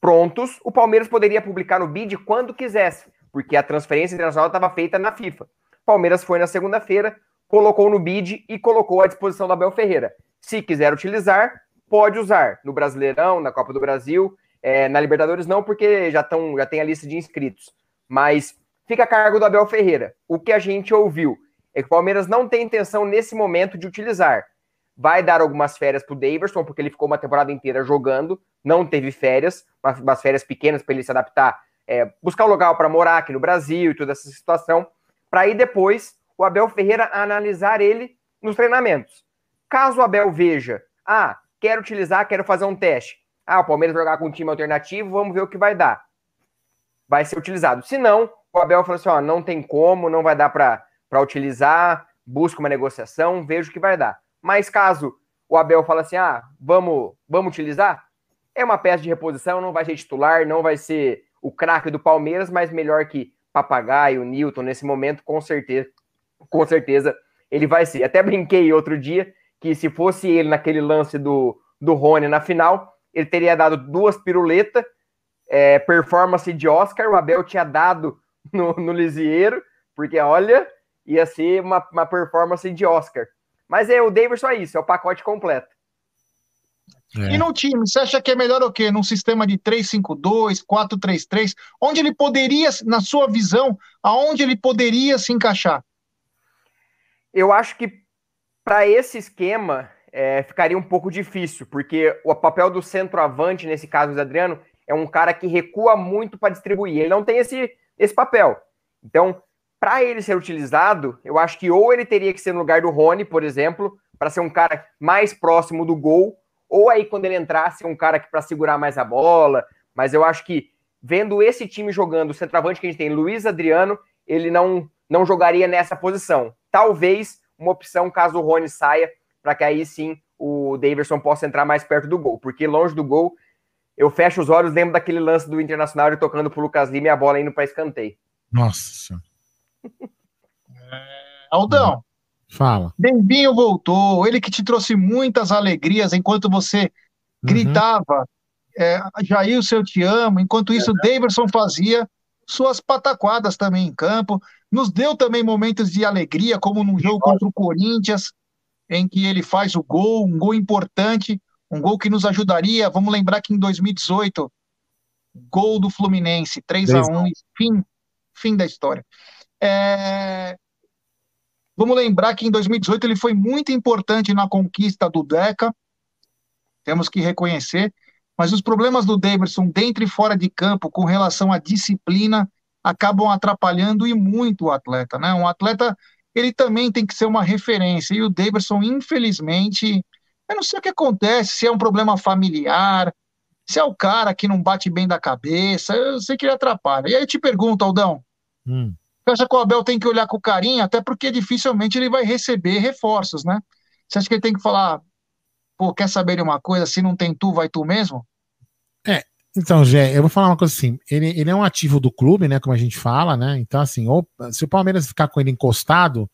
prontos, o Palmeiras poderia publicar no bid quando quisesse, porque a transferência internacional estava feita na FIFA. Palmeiras foi na segunda-feira, colocou no bid e colocou à disposição da Abel Ferreira. Se quiser utilizar, pode usar no Brasileirão, na Copa do Brasil, é, na Libertadores não, porque já, tão, já tem a lista de inscritos. Mas fica a cargo do Abel Ferreira. O que a gente ouviu é que o Palmeiras não tem intenção nesse momento de utilizar. Vai dar algumas férias para o Daverson, porque ele ficou uma temporada inteira jogando, não teve férias, umas férias pequenas para ele se adaptar, é, buscar um lugar para morar aqui no Brasil e toda essa situação, para aí depois o Abel Ferreira analisar ele nos treinamentos. Caso o Abel veja, ah, quero utilizar, quero fazer um teste. Ah, o Palmeiras jogar com um time alternativo, vamos ver o que vai dar. Vai ser utilizado. Se não, o Abel falou assim: ó, não tem como, não vai dar para utilizar, busca uma negociação, veja o que vai dar. Mas caso o Abel fala assim: ah, vamos, vamos utilizar, é uma peça de reposição, não vai ser titular, não vai ser o craque do Palmeiras, mas melhor que Papagaio, Newton, nesse momento, com certeza, com certeza ele vai ser. Até brinquei outro dia que se fosse ele naquele lance do, do Rony na final, ele teria dado duas piruletas, é, performance de Oscar, o Abel tinha dado no, no Lisieiro, porque olha, ia ser uma, uma performance de Oscar. Mas é o Davidson é isso, é o pacote completo. É. E no time, você acha que é melhor o quê? Num sistema de 3-5-2, 4-3-3, onde ele poderia, na sua visão, aonde ele poderia se encaixar? Eu acho que para esse esquema é, ficaria um pouco difícil, porque o papel do centroavante, nesse caso do Adriano, é um cara que recua muito para distribuir. Ele não tem esse, esse papel. Então, para ele ser utilizado, eu acho que ou ele teria que ser no lugar do Rony, por exemplo, para ser um cara mais próximo do gol, ou aí quando ele entrasse, um cara que para segurar mais a bola. Mas eu acho que vendo esse time jogando, o centroavante que a gente tem, Luiz Adriano, ele não não jogaria nessa posição talvez uma opção caso o Rony saia, para que aí sim o Davidson possa entrar mais perto do gol, porque longe do gol, eu fecho os olhos, lembro daquele lance do Internacional de tocando pro Lucas Lima e a bola indo para escanteio. Nossa. é, Aldão. Fala. Dembinho voltou, ele que te trouxe muitas alegrias enquanto você uhum. gritava, é, Jailson, eu te amo. Enquanto isso, o Davidson fazia suas pataquadas também em campo. Nos deu também momentos de alegria, como num jogo contra o Corinthians, em que ele faz o gol, um gol importante, um gol que nos ajudaria. Vamos lembrar que em 2018, gol do Fluminense, 3 a 1 fim, fim da história. É... Vamos lembrar que em 2018 ele foi muito importante na conquista do Deca, temos que reconhecer, mas os problemas do Davidson dentro e fora de campo com relação à disciplina acabam atrapalhando e muito o atleta, né? Um atleta, ele também tem que ser uma referência, e o Davidson, infelizmente, eu não sei o que acontece, se é um problema familiar, se é o cara que não bate bem da cabeça, eu sei que ele atrapalha. E aí eu te pergunto, Aldão, hum. você acha que o Abel tem que olhar com carinho, até porque dificilmente ele vai receber reforços, né? Você acha que ele tem que falar, pô, quer saber de uma coisa, se não tem tu, vai tu mesmo? É, então, Gé, eu vou falar uma coisa assim. Ele, ele é um ativo do clube, né? Como a gente fala, né? Então, assim, ou, se o Palmeiras ficar com ele encostado,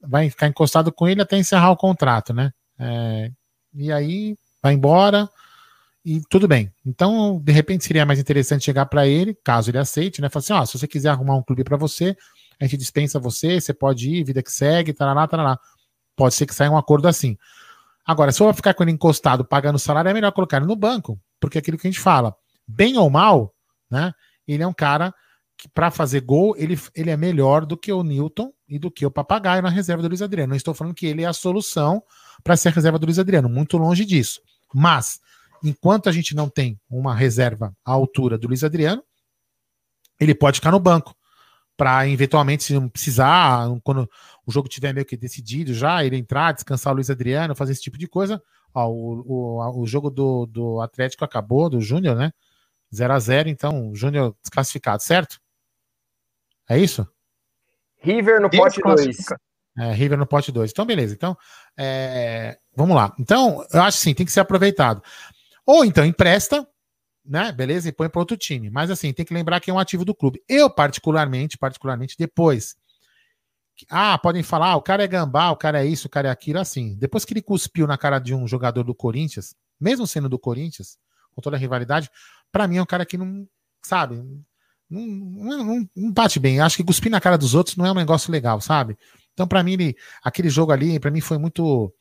vai ficar encostado com ele até encerrar o contrato, né? É, e aí vai embora e tudo bem. Então, de repente, seria mais interessante chegar para ele, caso ele aceite, né? Falar assim: ó, se você quiser arrumar um clube para você, a gente dispensa você, você pode ir, vida que segue, tarará, tarará. Pode ser que saia um acordo assim. Agora, se eu vou ficar com ele encostado pagando salário, é melhor colocar ele no banco, porque é aquilo que a gente fala, bem ou mal, né? Ele é um cara que, para fazer gol, ele, ele é melhor do que o Newton e do que o Papagaio na reserva do Luiz Adriano. Não estou falando que ele é a solução para ser a reserva do Luiz Adriano, muito longe disso. Mas, enquanto a gente não tem uma reserva à altura do Luiz Adriano, ele pode ficar no banco para eventualmente, se não precisar, quando o jogo tiver meio que decidido já, ele entrar, descansar o Luiz Adriano, fazer esse tipo de coisa. Ó, o, o, o jogo do, do Atlético acabou, do Júnior, né? 0 a 0 então Júnior desclassificado, certo? É isso? River no pote 2. É, River no pote 2. Então, beleza. Então, é, vamos lá. Então, eu acho assim, tem que ser aproveitado. Ou então empresta, né? Beleza? E põe para outro time. Mas assim, tem que lembrar que é um ativo do clube. Eu, particularmente, particularmente, depois. Ah, podem falar, ah, o cara é gambá, o cara é isso, o cara é aquilo, assim. Depois que ele cuspiu na cara de um jogador do Corinthians, mesmo sendo do Corinthians, com toda a rivalidade, para mim é um cara que não, sabe, não, não, não, bate bem. Acho que cuspir na cara dos outros não é um negócio legal, sabe? Então, para mim, ele, aquele jogo ali, para mim foi muito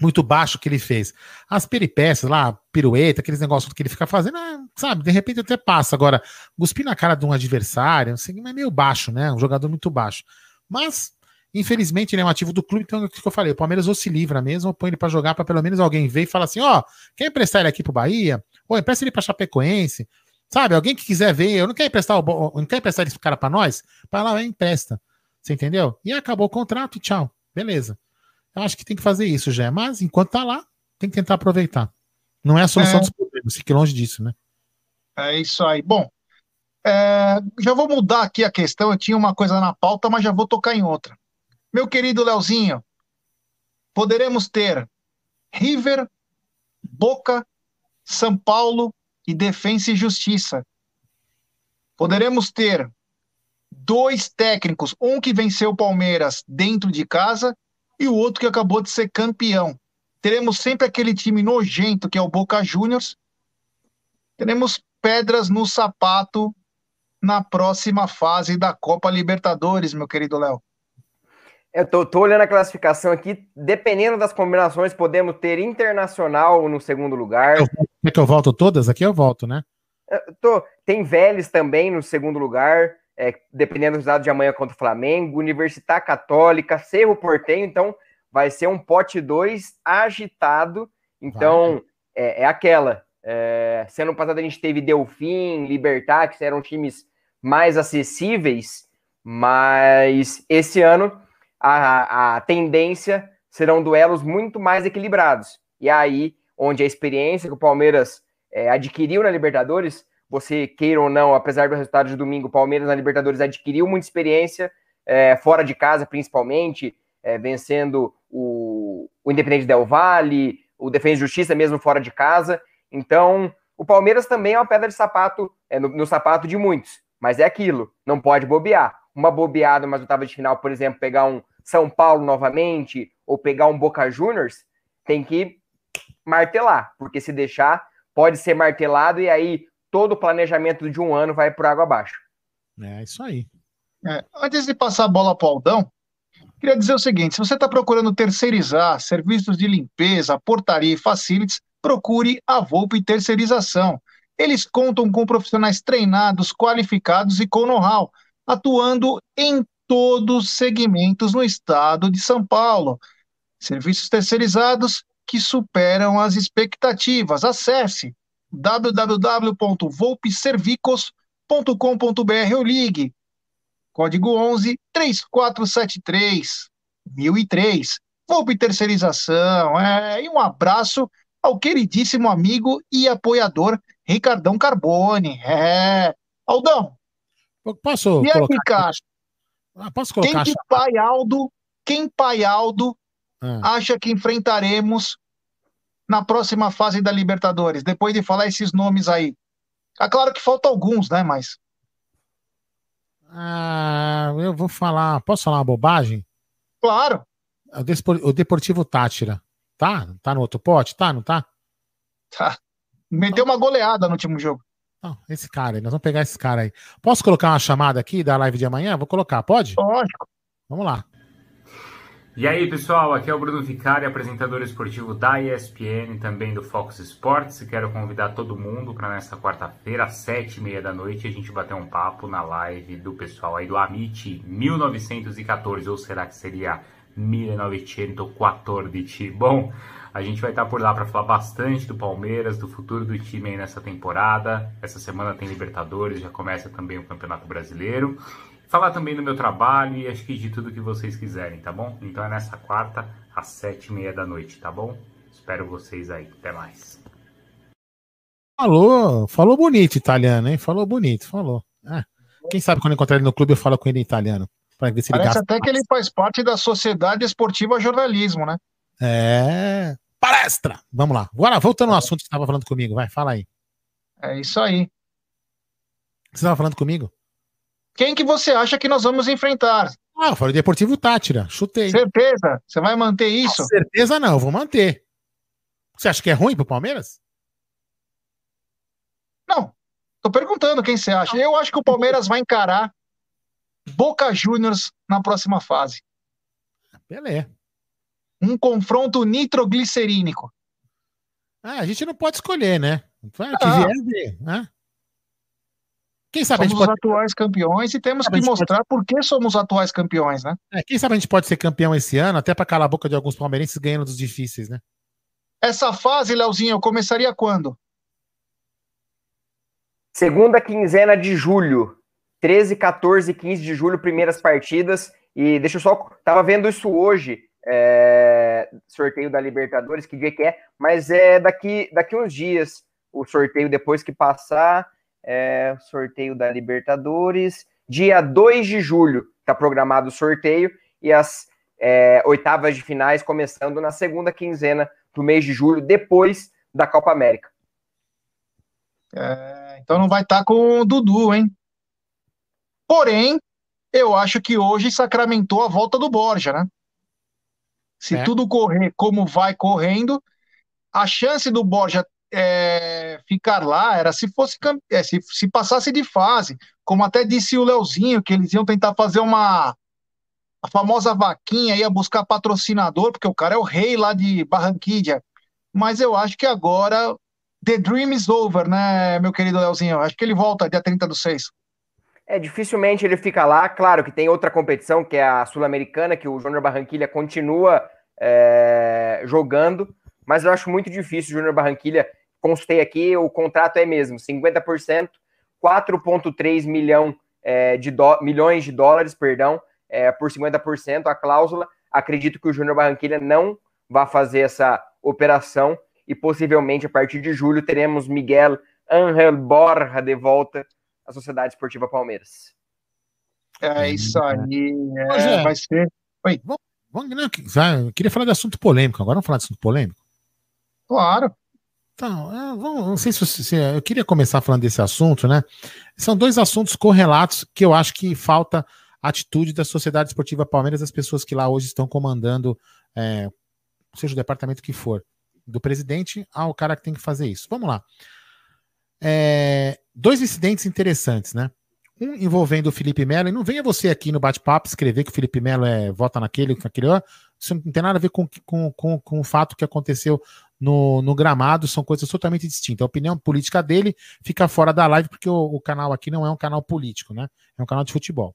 muito baixo que ele fez. As peripécias lá, pirueta, aqueles negócios que ele fica fazendo, é, sabe, de repente até passa. Agora, cuspir na cara de um adversário, assim, é meio baixo, né? Um jogador muito baixo. Mas, infelizmente, ele é um ativo do clube, então é o que eu falei, o Palmeiras ou se livra mesmo, ou põe ele para jogar para pelo menos alguém ver e falar assim, ó, oh, quer emprestar ele aqui pro Bahia? Ou empresta ele pra Chapecoense? Sabe, alguém que quiser ver, eu não quero emprestar o não quer emprestar esse cara para nós? Para lá, empresta. Você entendeu? E acabou o contrato, tchau. Beleza. Eu acho que tem que fazer isso, já. Mas enquanto tá lá, tem que tentar aproveitar. Não é a solução é. dos problemas, fique longe disso, né? É isso aí. Bom, é, já vou mudar aqui a questão. Eu tinha uma coisa na pauta, mas já vou tocar em outra. Meu querido Leozinho, poderemos ter River, Boca, São Paulo e Defensa e Justiça. Poderemos ter dois técnicos, um que venceu o Palmeiras dentro de casa e o outro que acabou de ser campeão. Teremos sempre aquele time nojento que é o Boca Juniors. Teremos pedras no sapato na próxima fase da Copa Libertadores, meu querido Léo. Eu tô, tô, olhando a classificação aqui. Dependendo das combinações, podemos ter Internacional no segundo lugar. É que eu volto todas? Aqui eu volto, né? Eu tô, tem Vélez também no segundo lugar é, dependendo do resultado de amanhã contra o Flamengo, Universidade Católica, Cerro Portenho, então vai ser um pote 2 agitado. Então, é, é, aquela. É, sendo passado a gente teve Delfim, Libertar, que eram times mais acessíveis, mas esse ano a, a tendência serão duelos muito mais equilibrados. E aí, onde a experiência que o Palmeiras é, adquiriu na Libertadores você queira ou não, apesar do resultado de domingo, o Palmeiras na Libertadores adquiriu muita experiência, é, fora de casa principalmente, é, vencendo o, o Independente Del Valle, o Defesa de Justiça mesmo fora de casa. Então, o Palmeiras também é uma pedra de sapato, é, no, no sapato de muitos, mas é aquilo, não pode bobear. Uma bobeada mas oitava de final, por exemplo, pegar um São Paulo novamente, ou pegar um Boca Juniors, tem que martelar, porque se deixar, pode ser martelado e aí todo o planejamento de um ano vai por água abaixo. É isso aí. É, antes de passar a bola para o Aldão, queria dizer o seguinte: se você está procurando terceirizar serviços de limpeza, portaria e facilities, procure a Volpe Terceirização. Eles contam com profissionais treinados, qualificados e com know-how, atuando em todos os segmentos no estado de São Paulo. Serviços terceirizados que superam as expectativas. Acesse www.volpservicos.com.br ou ligue. Código 11 3473 1003. Volpe Terceirização. É, e um abraço ao queridíssimo amigo e apoiador Ricardão Carbone. É. Aldão. Posso e colocar? Ficar? Ah, posso colocar? Quem que Pai Aldo, quem Pai Aldo ah. acha que enfrentaremos na próxima fase da Libertadores, depois de falar esses nomes aí? É claro que faltam alguns, né? Mas. Ah, eu vou falar. Posso falar uma bobagem? Claro. O, Desportivo Tátira. Tá? Tá no outro pote? Tá, não tá? Tá. Meteu uma goleada no último jogo. Esse cara aí, nós vamos pegar esse cara aí. Posso colocar uma chamada aqui da live de amanhã? Vou colocar, pode? Lógico. Vamos lá. E aí, pessoal, aqui é o Bruno Vicari, apresentador esportivo da ESPN e também do Fox Sports. Quero convidar todo mundo para nessa quarta-feira, às sete e meia da noite, a gente bater um papo na live do pessoal aí do Amit 1914, ou será que seria 1914? Bom, a gente vai estar por lá para falar bastante do Palmeiras, do futuro do time aí nessa temporada. Essa semana tem Libertadores, já começa também o Campeonato Brasileiro falar também do meu trabalho e acho que de tudo que vocês quiserem, tá bom? Então é nessa quarta, às sete e meia da noite, tá bom? Espero vocês aí. Até mais. Falou, falou bonito italiano, hein? Falou bonito, falou. É. Quem sabe quando encontrar ele no clube eu falo com ele em italiano. Pra ver se ele Parece até mais. que ele faz parte da Sociedade Esportiva Jornalismo, né? É. Palestra! Vamos lá. Agora, voltando ao assunto que você estava falando comigo, vai, fala aí. É isso aí. Você estava falando comigo? Quem que você acha que nós vamos enfrentar? Ah, eu falei Deportivo Tátira, chutei. Certeza? Você vai manter isso? Com certeza não, vou manter. Você acha que é ruim pro Palmeiras? Não. Tô perguntando quem você acha. Eu acho que o Palmeiras vai encarar Boca Juniors na próxima fase. Beleza. Um confronto nitroglicerínico. Ah, a gente não pode escolher, né? Vai, que ah. vier ver, né? Quem sabe somos a gente pode... atuais campeões e temos que mostrar pode... por que somos atuais campeões, né? É, quem sabe a gente pode ser campeão esse ano, até para calar a boca de alguns palmeirenses ganhando dos difíceis, né? Essa fase, Leozinho, começaria quando? Segunda quinzena de julho. 13, 14 15 de julho, primeiras partidas. E deixa eu só. Tava vendo isso hoje. É, sorteio da Libertadores, que dia que é, mas é daqui, daqui uns dias o sorteio depois que passar é, sorteio da Libertadores. Dia 2 de julho está programado o sorteio e as é, oitavas de finais começando na segunda quinzena do mês de julho, depois da Copa América. É, então não vai estar tá com o Dudu, hein? Porém, eu acho que hoje sacramentou a volta do Borja, né? Se é. tudo correr como vai correndo, a chance do Borja é, ficar lá era se fosse é, se, se passasse de fase, como até disse o Leozinho, que eles iam tentar fazer uma a famosa vaquinha, ia buscar patrocinador, porque o cara é o rei lá de Barranquilla. Mas eu acho que agora the dream is over, né, meu querido Leozinho? Acho que ele volta dia 30 do 6. É, dificilmente ele fica lá. Claro que tem outra competição, que é a Sul-Americana, que o Júnior Barranquilha continua é, jogando, mas eu acho muito difícil o Júnior Barranquilha constei aqui, o contrato é mesmo, 50%, 4,3 milhão, é, de do, milhões de dólares, perdão, é, por 50% a cláusula. Acredito que o Júnior Barranquilha não vai fazer essa operação e possivelmente a partir de julho teremos Miguel Angel Borja de volta à Sociedade Esportiva Palmeiras. É isso aí, é, vai ser. Oi. Vamos, vamos, não, eu queria falar de assunto polêmico, agora vamos falar de assunto polêmico? Claro. Então, é, vamos, não sei se, se, eu queria começar falando desse assunto, né? São dois assuntos correlatos que eu acho que falta atitude da Sociedade Esportiva Palmeiras, das pessoas que lá hoje estão comandando, é, seja o departamento que for, do presidente ao cara que tem que fazer isso. Vamos lá. É, dois incidentes interessantes, né? Um envolvendo o Felipe Melo, e não venha você aqui no bate-papo escrever que o Felipe Melo é, vota naquele, naquele, isso não tem nada a ver com, com, com, com o fato que aconteceu no, no, gramado, são coisas totalmente distintas. A opinião política dele fica fora da live, porque o, o, canal aqui não é um canal político, né? É um canal de futebol.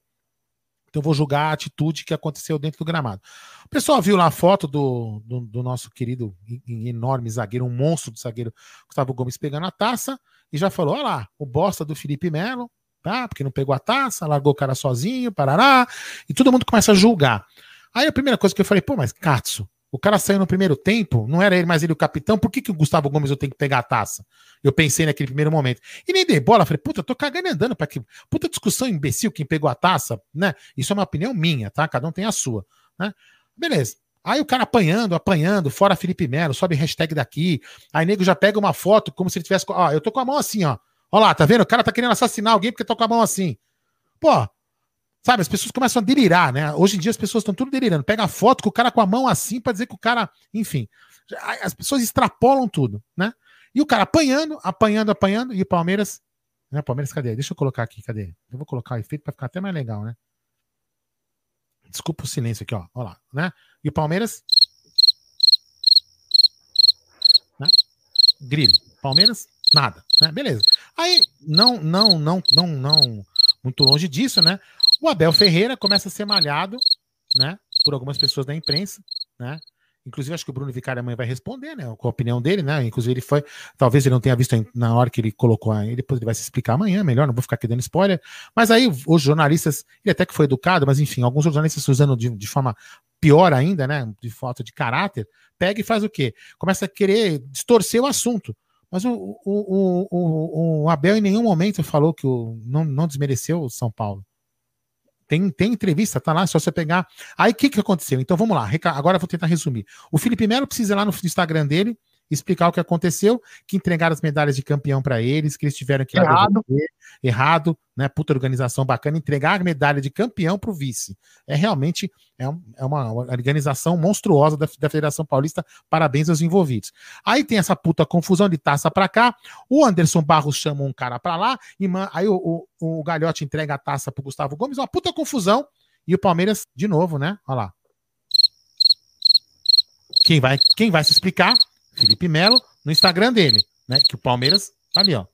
Então eu vou julgar a atitude que aconteceu dentro do gramado. O pessoal viu lá a foto do, do, do nosso querido enorme zagueiro, um monstro do zagueiro Gustavo Gomes pegando a taça e já falou: olha lá, o bosta do Felipe Melo, tá? Porque não pegou a taça, largou o cara sozinho, parará, e todo mundo começa a julgar. Aí a primeira coisa que eu falei, pô, mas Katsu, o cara saiu no primeiro tempo, não era ele mais ele o capitão, por que, que o Gustavo Gomes eu tenho que pegar a taça? Eu pensei naquele primeiro momento. E nem dei bola, falei, puta, eu tô cagando e andando para que. Puta discussão imbecil quem pegou a taça, né? Isso é uma opinião minha, tá? Cada um tem a sua, né? Beleza. Aí o cara apanhando, apanhando, fora Felipe Melo, sobe hashtag daqui. Aí nego já pega uma foto como se ele tivesse. Ó, eu tô com a mão assim, ó. Ó lá, tá vendo? O cara tá querendo assassinar alguém porque tô com a mão assim. Pô, Sabe, as pessoas começam a delirar, né? Hoje em dia as pessoas estão tudo delirando. Pega foto com o cara com a mão assim para dizer que o cara, enfim, as pessoas extrapolam tudo, né? E o cara apanhando, apanhando, apanhando, e o Palmeiras, né? Palmeiras, cadê? Deixa eu colocar aqui, cadê? Eu vou colocar o efeito para ficar até mais legal, né? Desculpa o silêncio aqui, ó. Olha lá, né? E o Palmeiras. Né? Grilo. Palmeiras, nada, né? Beleza. Aí, não, não, não, não, não, muito longe disso, né? O Abel Ferreira começa a ser malhado, né? Por algumas pessoas da imprensa, né? Inclusive, acho que o Bruno Vicari amanhã vai responder, né? Com a opinião dele, né? Inclusive, ele foi. Talvez ele não tenha visto na hora que ele colocou aí, depois ele vai se explicar amanhã, melhor, não vou ficar aqui dando spoiler. Mas aí, os jornalistas, ele até que foi educado, mas enfim, alguns jornalistas usando de, de forma pior ainda, né? De falta de caráter, pega e faz o quê? Começa a querer distorcer o assunto. Mas o, o, o, o, Abel em nenhum momento falou que o, não, não desmereceu o São Paulo. Tem, tem entrevista, tá lá, é só você pegar. Aí o que, que aconteceu? Então vamos lá, agora eu vou tentar resumir. O Felipe Melo precisa ir lá no Instagram dele explicar o que aconteceu, que entregaram as medalhas de campeão para eles, que eles tiveram que errado, errado, né? Puta organização bacana, entregar a medalha de campeão para o vice. É realmente é, um, é uma organização monstruosa da, da, Federação Paulista. Parabéns aos envolvidos. Aí tem essa puta confusão de taça para cá. O Anderson Barros chama um cara para lá e aí o, o, o Galhote entrega a taça pro Gustavo Gomes. Uma puta confusão. E o Palmeiras, de novo, né? Olha lá. Quem vai, quem vai se explicar Felipe Melo, no Instagram dele, né? Que o Palmeiras tá ali, ó.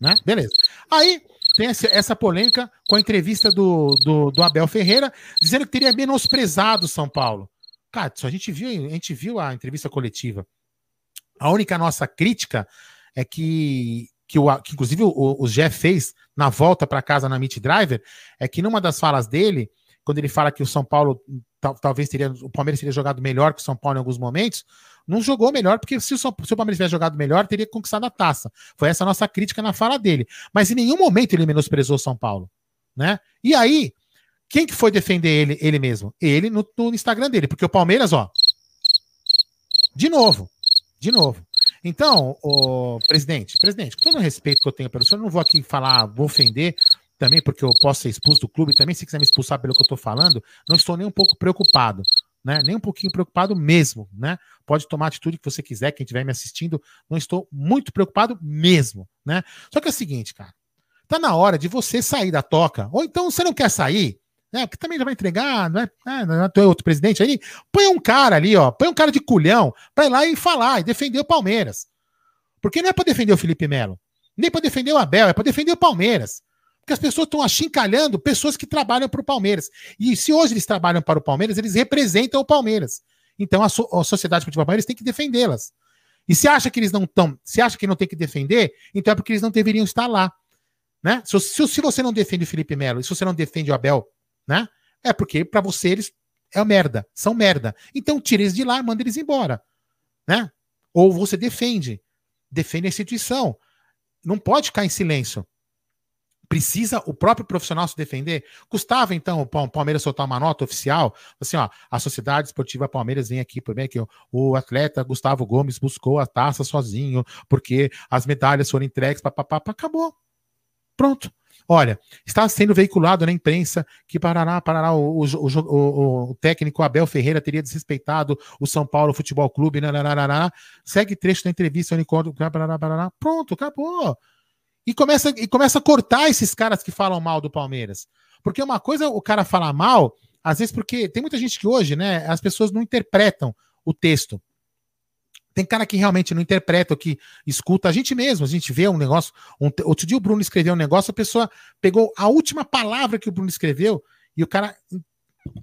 Né? Beleza. Aí tem essa polêmica com a entrevista do, do, do, Abel Ferreira, dizendo que teria menosprezado São Paulo. Cara, só a gente viu, a gente viu a entrevista coletiva. A única nossa crítica é que, que, o, que inclusive o, o Jeff fez na volta para casa na Meet Driver, é que numa das falas dele, quando ele fala que o São Paulo talvez teria, o Palmeiras teria jogado melhor que o São Paulo em alguns momentos, não jogou melhor, porque se o, se o Palmeiras tivesse jogado melhor, teria conquistado a taça. Foi essa a nossa crítica na fala dele. Mas em nenhum momento ele menosprezou o São Paulo. Né? E aí, quem que foi defender ele, ele mesmo? Ele no, no Instagram dele, porque o Palmeiras, ó. De novo, de novo. Então, o presidente, presidente, com todo o respeito que eu tenho pelo senhor, não vou aqui falar, vou ofender também, porque eu posso ser expulso do clube também. Se quiser me expulsar pelo que eu estou falando, não estou nem um pouco preocupado né? Nem um pouquinho preocupado mesmo, né? Pode tomar a atitude que você quiser, quem estiver me assistindo, não estou muito preocupado mesmo, né? Só que é o seguinte, cara, tá na hora de você sair da toca, ou então você não quer sair, né? Porque também já vai entregar, não é, é, não é outro presidente aí, põe um cara ali, ó, põe um cara de culhão para ir lá e falar e defender o Palmeiras. Porque não é para defender o Felipe Melo, nem para defender o Abel, é para defender o Palmeiras. Porque as pessoas estão achincalhando pessoas que trabalham para o Palmeiras. E se hoje eles trabalham para o Palmeiras, eles representam o Palmeiras. Então a, so a Sociedade Futebol Palmeiras tem que defendê-las. E se acha que eles não estão, se acha que não tem que defender, então é porque eles não deveriam estar lá. Né? Se, se, você não defende o Felipe Melo, se você não defende o Abel, né? É porque para você eles é merda, são merda. Então tira eles de lá, manda eles embora, né? Ou você defende, defende a instituição. Não pode ficar em silêncio. Precisa o próprio profissional se defender? Custava, então, o Palmeiras soltar uma nota oficial? Assim, ó, a Sociedade Esportiva Palmeiras vem aqui, por que o atleta Gustavo Gomes buscou a taça sozinho, porque as medalhas foram entregues, papapá, acabou. Pronto. Olha, está sendo veiculado na imprensa que Parará, Parará, o, o, o, o, técnico Abel Ferreira teria desrespeitado o São Paulo Futebol Clube. Nananana. Segue trecho da entrevista, Unicórnio. Parará, Parará. Pronto, acabou. E começa, e começa a cortar esses caras que falam mal do Palmeiras. Porque uma coisa o cara falar mal, às vezes porque tem muita gente que hoje, né, as pessoas não interpretam o texto. Tem cara que realmente não interpreta, que escuta a gente mesmo, a gente vê um negócio. Um, outro dia o Bruno escreveu um negócio, a pessoa pegou a última palavra que o Bruno escreveu e o cara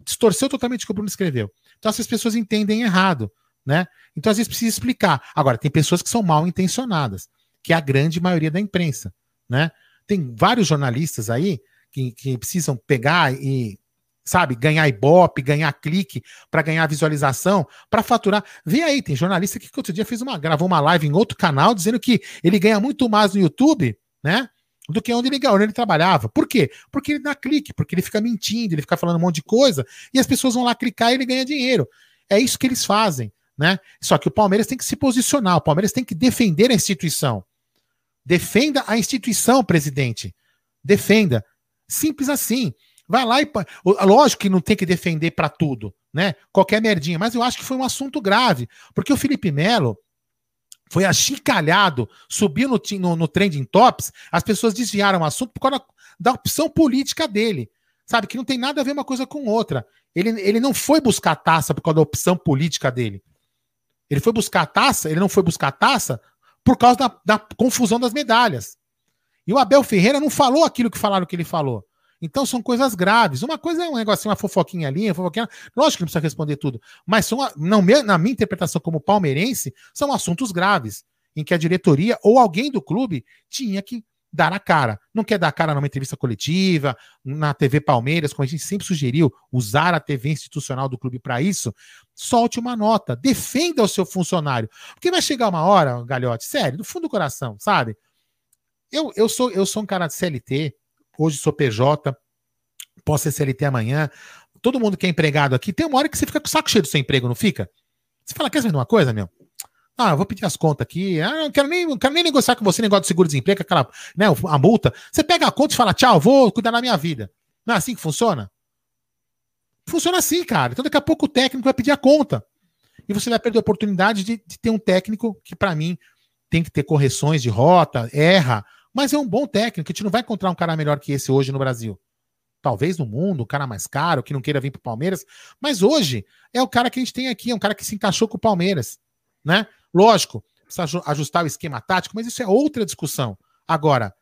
distorceu totalmente o que o Bruno escreveu. Então essas pessoas entendem errado, né? Então às vezes precisa explicar. Agora, tem pessoas que são mal intencionadas que é a grande maioria da imprensa, né? Tem vários jornalistas aí que, que precisam pegar e, sabe, ganhar ibope, ganhar clique para ganhar visualização, para faturar. Vê aí, tem jornalista que outro dia fez uma, gravou uma live em outro canal dizendo que ele ganha muito mais no YouTube, né? Do que onde ele, onde ele trabalhava. Por quê? Porque ele dá clique, porque ele fica mentindo, ele fica falando um monte de coisa, e as pessoas vão lá clicar e ele ganha dinheiro. É isso que eles fazem, né? Só que o Palmeiras tem que se posicionar, o Palmeiras tem que defender a instituição. Defenda a instituição, presidente. Defenda. Simples assim. Vai lá e. Lógico que não tem que defender para tudo, né? Qualquer merdinha, mas eu acho que foi um assunto grave, porque o Felipe Melo foi achicalhado, subiu no, no, no trending tops, as pessoas desviaram o assunto por causa da opção política dele. Sabe? Que não tem nada a ver uma coisa com outra. Ele, ele não foi buscar taça por causa da opção política dele. Ele foi buscar taça, ele não foi buscar taça por causa da, da confusão das medalhas. E o Abel Ferreira não falou aquilo que falaram que ele falou. Então são coisas graves. Uma coisa é um negocinho, uma fofoquinha ali, uma fofoquinha. Lógico que não precisa responder tudo. Mas são, não, na minha interpretação como palmeirense, são assuntos graves, em que a diretoria ou alguém do clube tinha que dar a cara. Não quer dar a cara numa entrevista coletiva, na TV Palmeiras, como a gente sempre sugeriu, usar a TV institucional do clube para isso. Solte uma nota, defenda o seu funcionário. Porque vai chegar uma hora, Galhote, sério, do fundo do coração, sabe? Eu, eu, sou, eu sou um cara de CLT, hoje sou PJ, posso ser CLT amanhã. Todo mundo que é empregado aqui, tem uma hora que você fica com o saco cheio do seu emprego, não fica? Você fala, quer saber uma coisa, meu? Ah, eu vou pedir as contas aqui. Ah, não quero nem, não quero nem negociar com você negócio de seguro-desemprego, aquela, né, a multa. Você pega a conta e fala, tchau, vou cuidar da minha vida. Não é assim que funciona? Funciona assim, cara. Então daqui a pouco o técnico vai pedir a conta. E você vai perder a oportunidade de, de ter um técnico que, para mim, tem que ter correções de rota, erra, mas é um bom técnico. A gente não vai encontrar um cara melhor que esse hoje no Brasil. Talvez no mundo, um cara mais caro, que não queira vir para o Palmeiras. Mas hoje é o cara que a gente tem aqui, é um cara que se encaixou com o Palmeiras. Né? Lógico, precisa ajustar o esquema tático, mas isso é outra discussão. Agora,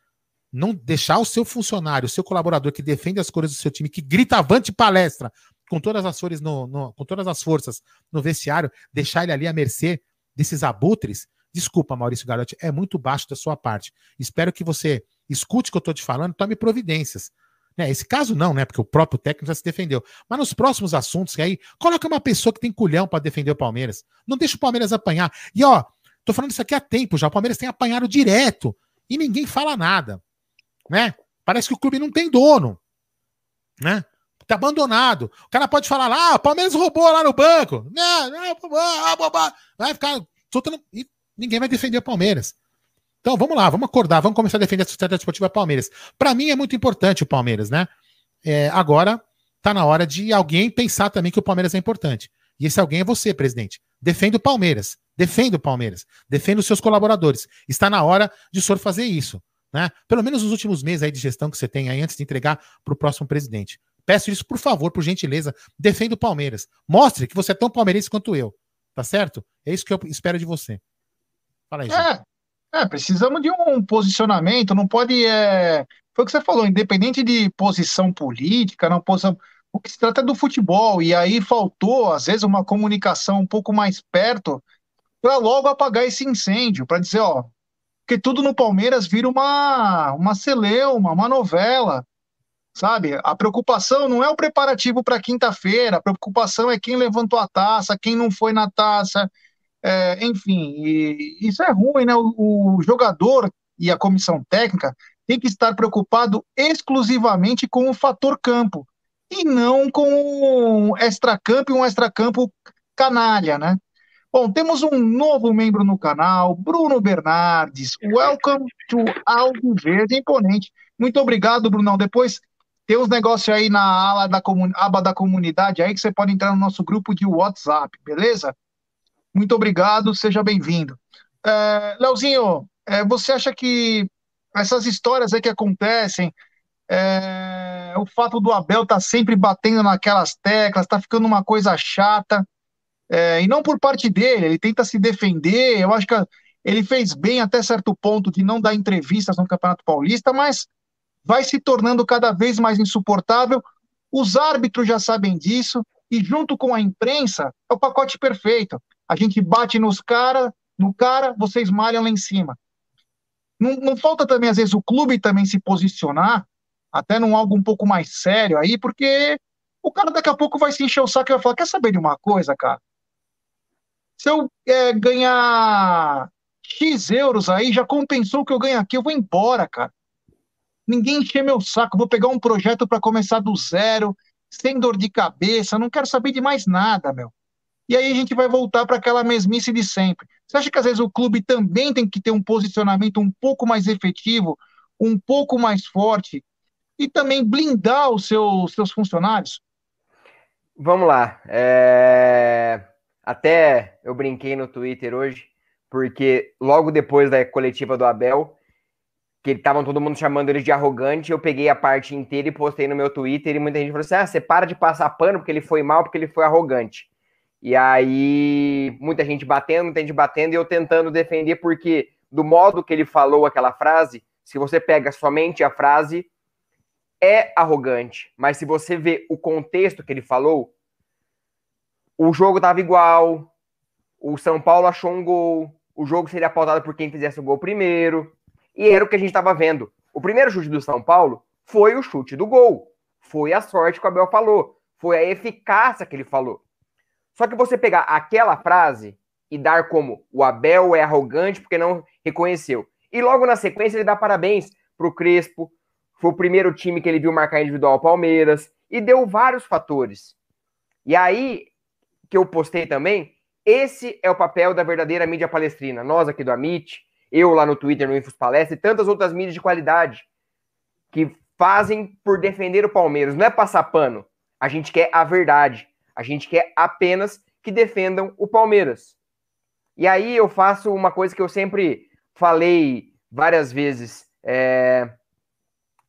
não deixar o seu funcionário, o seu colaborador que defende as cores do seu time, que grita avante palestra com todas as cores no, no, com todas as forças no vestiário, deixar ele ali à mercê desses abutres, Desculpa, Maurício Garotti, é muito baixo da sua parte. Espero que você escute o que eu estou te falando, tome providências. Né, esse caso não, né? Porque o próprio técnico já se defendeu. Mas nos próximos assuntos aí, coloca uma pessoa que tem culhão para defender o Palmeiras. Não deixa o Palmeiras apanhar. E ó, tô falando isso aqui há tempo já. O Palmeiras tem apanhado direto e ninguém fala nada, né? Parece que o clube não tem dono, né? Tá abandonado. O cara pode falar lá, ah, o Palmeiras roubou lá no banco. Não, não, vai ficar soltando ninguém vai defender o Palmeiras. Então vamos lá, vamos acordar, vamos começar a defender a Sociedade Esportiva Palmeiras. Para mim é muito importante o Palmeiras, né? É, agora tá na hora de alguém pensar também que o Palmeiras é importante. E esse alguém é você, presidente. Defenda o Palmeiras. Defenda o Palmeiras. Defenda os seus colaboradores. Está na hora de o senhor fazer isso. Né? Pelo menos nos últimos meses aí de gestão que você tem aí antes de entregar para o próximo presidente. Peço isso, por favor, por gentileza. Defenda o Palmeiras. Mostre que você é tão palmeirense quanto eu. Tá certo? É isso que eu espero de você. Fala aí, é, é, precisamos de um posicionamento, não pode. É... Foi o que você falou, independente de posição política, não posição. O que se trata é do futebol, e aí faltou, às vezes, uma comunicação um pouco mais perto para logo apagar esse incêndio, para dizer, ó, porque tudo no Palmeiras vira uma, uma celeuma, uma novela, sabe? A preocupação não é o preparativo para quinta-feira, a preocupação é quem levantou a taça, quem não foi na taça, é, enfim, isso é ruim, né? O, o, jogador e a comissão técnica tem que estar preocupado exclusivamente com o fator campo e não com o extracampo e um extracampo canalha, né? Bom, temos um novo membro no canal, Bruno Bernardes. Welcome to Alviverde Imponente. Muito obrigado, Brunão. Depois tem uns negócios aí na ala da aba da comunidade aí que você pode entrar no nosso grupo de WhatsApp, beleza? Muito obrigado, seja bem-vindo. É, Leozinho, é, você acha que essas histórias aí que acontecem, é, o fato do Abel tá sempre batendo naquelas teclas, está ficando uma coisa chata, é, e não por parte dele, ele tenta se defender, eu acho que ele fez bem até certo ponto de não dar entrevistas no Campeonato Paulista, mas vai se tornando cada vez mais insuportável. Os árbitros já sabem disso, e junto com a imprensa, é o pacote perfeito a gente bate nos cara, no cara, vocês malham lá em cima. Não, não falta também, às vezes, o clube também se posicionar, até num algo um pouco mais sério aí, porque o cara daqui a pouco vai se encher o saco e vai falar: quer saber de uma coisa, cara? Se eu é, ganhar X euros aí, já compensou o que eu ganho aqui, eu vou embora, cara. Ninguém encher meu saco, vou pegar um projeto para começar do zero, sem dor de cabeça, não quero saber de mais nada, meu. E aí a gente vai voltar para aquela mesmice de sempre. Você acha que às vezes o clube também tem que ter um posicionamento um pouco mais efetivo, um pouco mais forte, e também blindar os seus, seus funcionários? Vamos lá. É... Até eu brinquei no Twitter hoje, porque logo depois da coletiva do Abel, que estavam todo mundo chamando ele de arrogante, eu peguei a parte inteira e postei no meu Twitter e muita gente falou assim: ah, você para de passar pano porque ele foi mal, porque ele foi arrogante. E aí, muita gente batendo, muita gente batendo, e eu tentando defender, porque do modo que ele falou aquela frase, se você pega somente a frase, é arrogante. Mas se você vê o contexto que ele falou, o jogo estava igual, o São Paulo achou um gol, o jogo seria pautado por quem fizesse o gol primeiro, e era o que a gente estava vendo. O primeiro chute do São Paulo foi o chute do gol, foi a sorte que o Abel falou, foi a eficácia que ele falou. Só que você pegar aquela frase e dar como o Abel é arrogante porque não reconheceu. E logo na sequência ele dá parabéns pro Crespo, foi o primeiro time que ele viu marcar individual Palmeiras e deu vários fatores. E aí que eu postei também, esse é o papel da verdadeira mídia palestrina. Nós aqui do Amit, eu lá no Twitter, no Infos Palestra e tantas outras mídias de qualidade que fazem por defender o Palmeiras. Não é passar pano. A gente quer a verdade. A gente quer apenas que defendam o Palmeiras. E aí eu faço uma coisa que eu sempre falei várias vezes. É...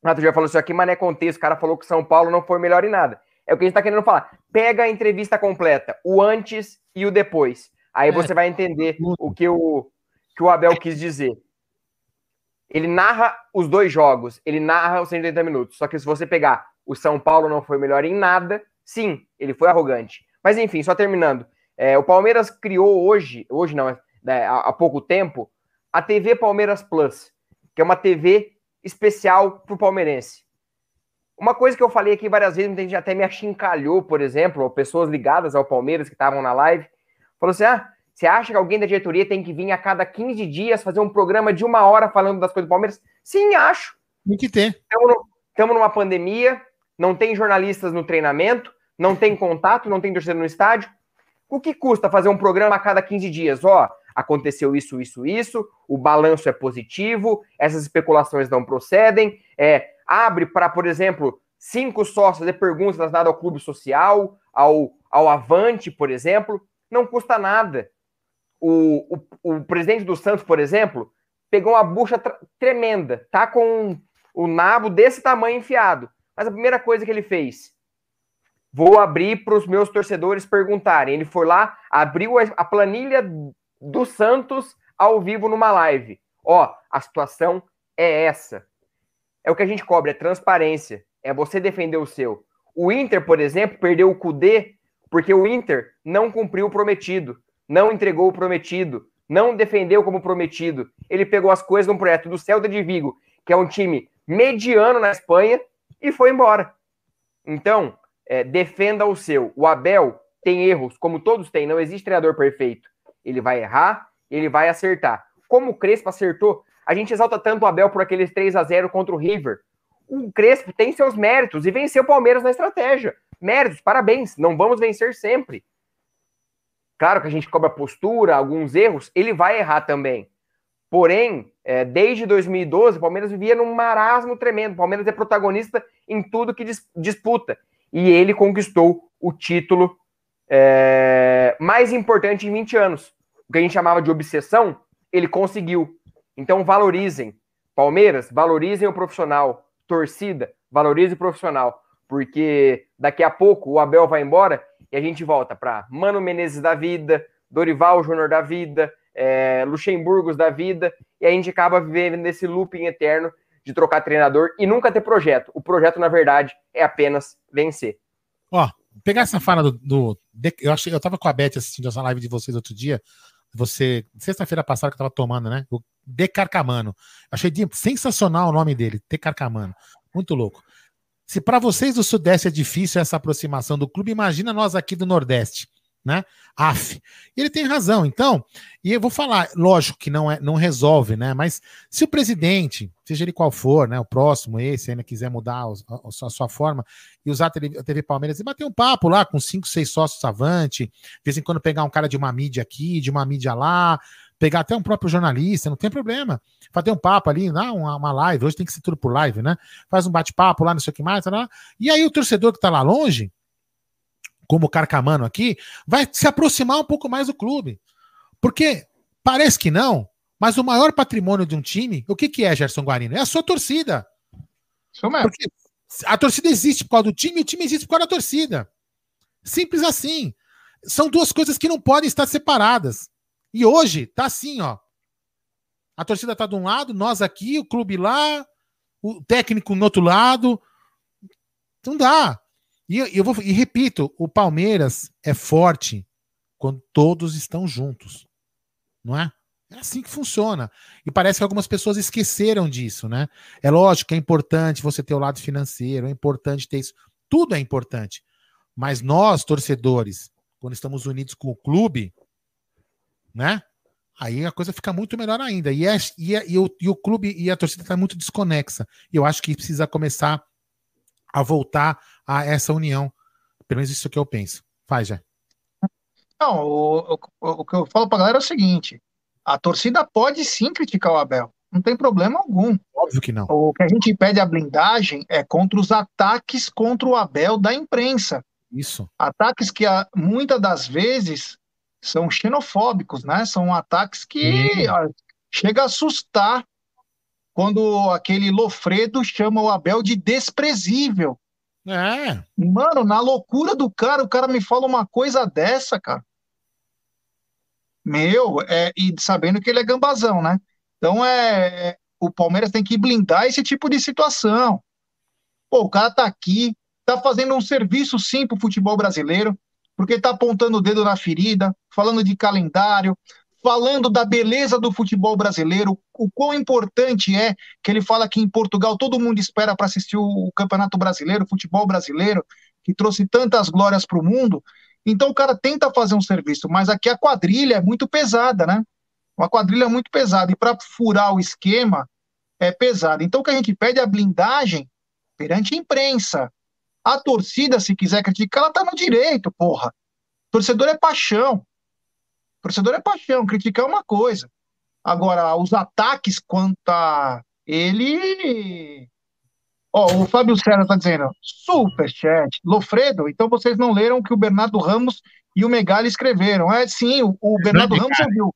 Renato já falou isso aqui, mas não é contexto. O cara falou que São Paulo não foi melhor em nada. É o que a gente está querendo falar. Pega a entrevista completa, o antes e o depois. Aí é. você vai entender o que o, que o Abel quis dizer. Ele narra os dois jogos, ele narra os 180 minutos. Só que se você pegar o São Paulo não foi melhor em nada, Sim, ele foi arrogante. Mas enfim, só terminando. É, o Palmeiras criou hoje, hoje não, né, há, pouco tempo, a TV Palmeiras Plus, que é uma TV especial para o palmeirense. Uma coisa que eu falei aqui várias vezes, muita gente até me achincalhou, por exemplo, pessoas ligadas ao Palmeiras que estavam na live, falou assim: ah, você acha que alguém da diretoria tem que vir a cada 15 dias fazer um programa de uma hora falando das coisas do Palmeiras? Sim, acho. Tem que ter. Estamos numa pandemia, não tem jornalistas no treinamento, não tem contato, não tem torcida no estádio. O que custa fazer um programa a cada 15 dias? Ó, aconteceu isso, isso, isso, o balanço é positivo, essas especulações não procedem. É, abre para, por exemplo, cinco sócios fazer perguntas dadas ao clube social, ao, ao Avante, por exemplo. Não custa nada. O, o, o presidente do Santos, por exemplo, pegou uma bucha tremenda, tá com o nabo desse tamanho enfiado. Mas a primeira coisa que ele fez, vou abrir para os meus torcedores perguntarem. Ele foi lá, abriu a planilha do Santos ao vivo numa live. Ó, a situação é essa. É o que a gente cobre, é transparência. É você defender o seu. O Inter, por exemplo, perdeu o Cudê porque o Inter não cumpriu o prometido, não entregou o prometido, não defendeu como prometido. Ele pegou as coisas num projeto do Celta de Vigo, que é um time mediano na Espanha, e foi embora. Então, é, defenda o seu. O Abel tem erros, como todos têm, não existe treinador perfeito. Ele vai errar, ele vai acertar. Como o Crespo acertou, a gente exalta tanto o Abel por aqueles 3 a 0 contra o River. O Crespo tem seus méritos e venceu o Palmeiras na estratégia. Méritos, parabéns, não vamos vencer sempre. Claro que a gente cobra postura, alguns erros, ele vai errar também. Porém, é, desde 2012, o Palmeiras vivia num marasmo tremendo. O Palmeiras é protagonista em tudo que dis disputa e ele conquistou o título é, mais importante em 20 anos. O que a gente chamava de obsessão, ele conseguiu. Então valorizem. Palmeiras, valorizem o profissional. Torcida, valorize o profissional. Porque daqui a pouco o Abel vai embora e a gente volta para Mano Menezes da vida, Dorival Júnior da vida, é, Luxemburgos da vida, e a gente acaba vivendo nesse looping eterno de trocar treinador e nunca ter projeto. O projeto, na verdade, é apenas vencer. Ó, pegar essa fala do. do eu, achei, eu tava com a Beth assistindo essa live de vocês outro dia. Você, sexta-feira passada que eu tava tomando, né? O Decarcamano. Achei sensacional o nome dele, Decarcamano. Muito louco. Se para vocês do Sudeste é difícil essa aproximação do clube, imagina nós aqui do Nordeste né? AF. E ele tem razão. Então, e eu vou falar, lógico que não é, não resolve, né? Mas se o presidente, seja ele qual for, né? O próximo, esse, ainda quiser mudar a, a, sua forma e usar a TV, a TV, Palmeiras e bater um papo lá com cinco, seis sócios avante, de vez em quando pegar um cara de uma mídia aqui, de uma mídia lá, pegar até um próprio jornalista, não tem problema. Fazer um papo ali, não, uma, uma live, hoje tem que ser tudo por live, né? Faz um bate-papo lá, não sei o que mais, tá, e aí o torcedor que tá lá longe, como o Carcamano aqui, vai se aproximar um pouco mais do clube. Porque parece que não, mas o maior patrimônio de um time, o que, que é, Gerson Guarino? É a sua torcida. Isso mesmo. Porque a torcida existe por causa do time e o time existe por causa da torcida. Simples assim. São duas coisas que não podem estar separadas. E hoje tá assim, ó. A torcida tá de um lado, nós aqui, o clube lá, o técnico no outro lado. Não dá. E eu vou e repito, o Palmeiras é forte quando todos estão juntos. Não é? É assim que funciona. E parece que algumas pessoas esqueceram disso, né? É lógico que é importante você ter o lado financeiro, é importante ter isso. Tudo é importante. Mas nós, torcedores, quando estamos unidos com o clube, né? Aí a coisa fica muito melhor ainda. E, é, e, é, e, o, e o clube e a torcida está muito desconexa. E eu acho que precisa começar a voltar a essa união. Pelo menos isso que eu penso. Faz, já. Não, o, o, o que eu falo pra galera é o seguinte: a torcida pode sim criticar o Abel, não tem problema algum. Óbvio que não. O que a gente pede a blindagem é contra os ataques contra o Abel da imprensa. Isso. Ataques que muitas das vezes são xenofóbicos, né? São ataques que ó, chega a assustar quando aquele Lofredo chama o Abel de desprezível. É. Mano, na loucura do cara, o cara me fala uma coisa dessa, cara. Meu, é, e sabendo que ele é gambazão, né? Então é, é, o Palmeiras tem que blindar esse tipo de situação. Pô, o cara tá aqui, tá fazendo um serviço sim pro futebol brasileiro, porque tá apontando o dedo na ferida, falando de calendário, falando da beleza do futebol brasileiro, o quão importante é que ele fala que em Portugal todo mundo espera para assistir o Campeonato Brasileiro, o futebol brasileiro, que trouxe tantas glórias para o mundo. Então o cara tenta fazer um serviço, mas aqui a quadrilha é muito pesada, né? Uma quadrilha muito pesada. E para furar o esquema é pesado. Então o que a gente pede é a blindagem perante a imprensa. A torcida, se quiser criticar, ela tá no direito, porra. Torcedor é paixão. Torcedor é paixão, criticar é uma coisa. Agora, os ataques quanto a ele Ó, o Fábio Serra está dizendo, superchat, Lofredo, então vocês não leram o que o Bernardo Ramos e o Megali escreveram. É, sim, o, o Bernardo Ramos ouviu.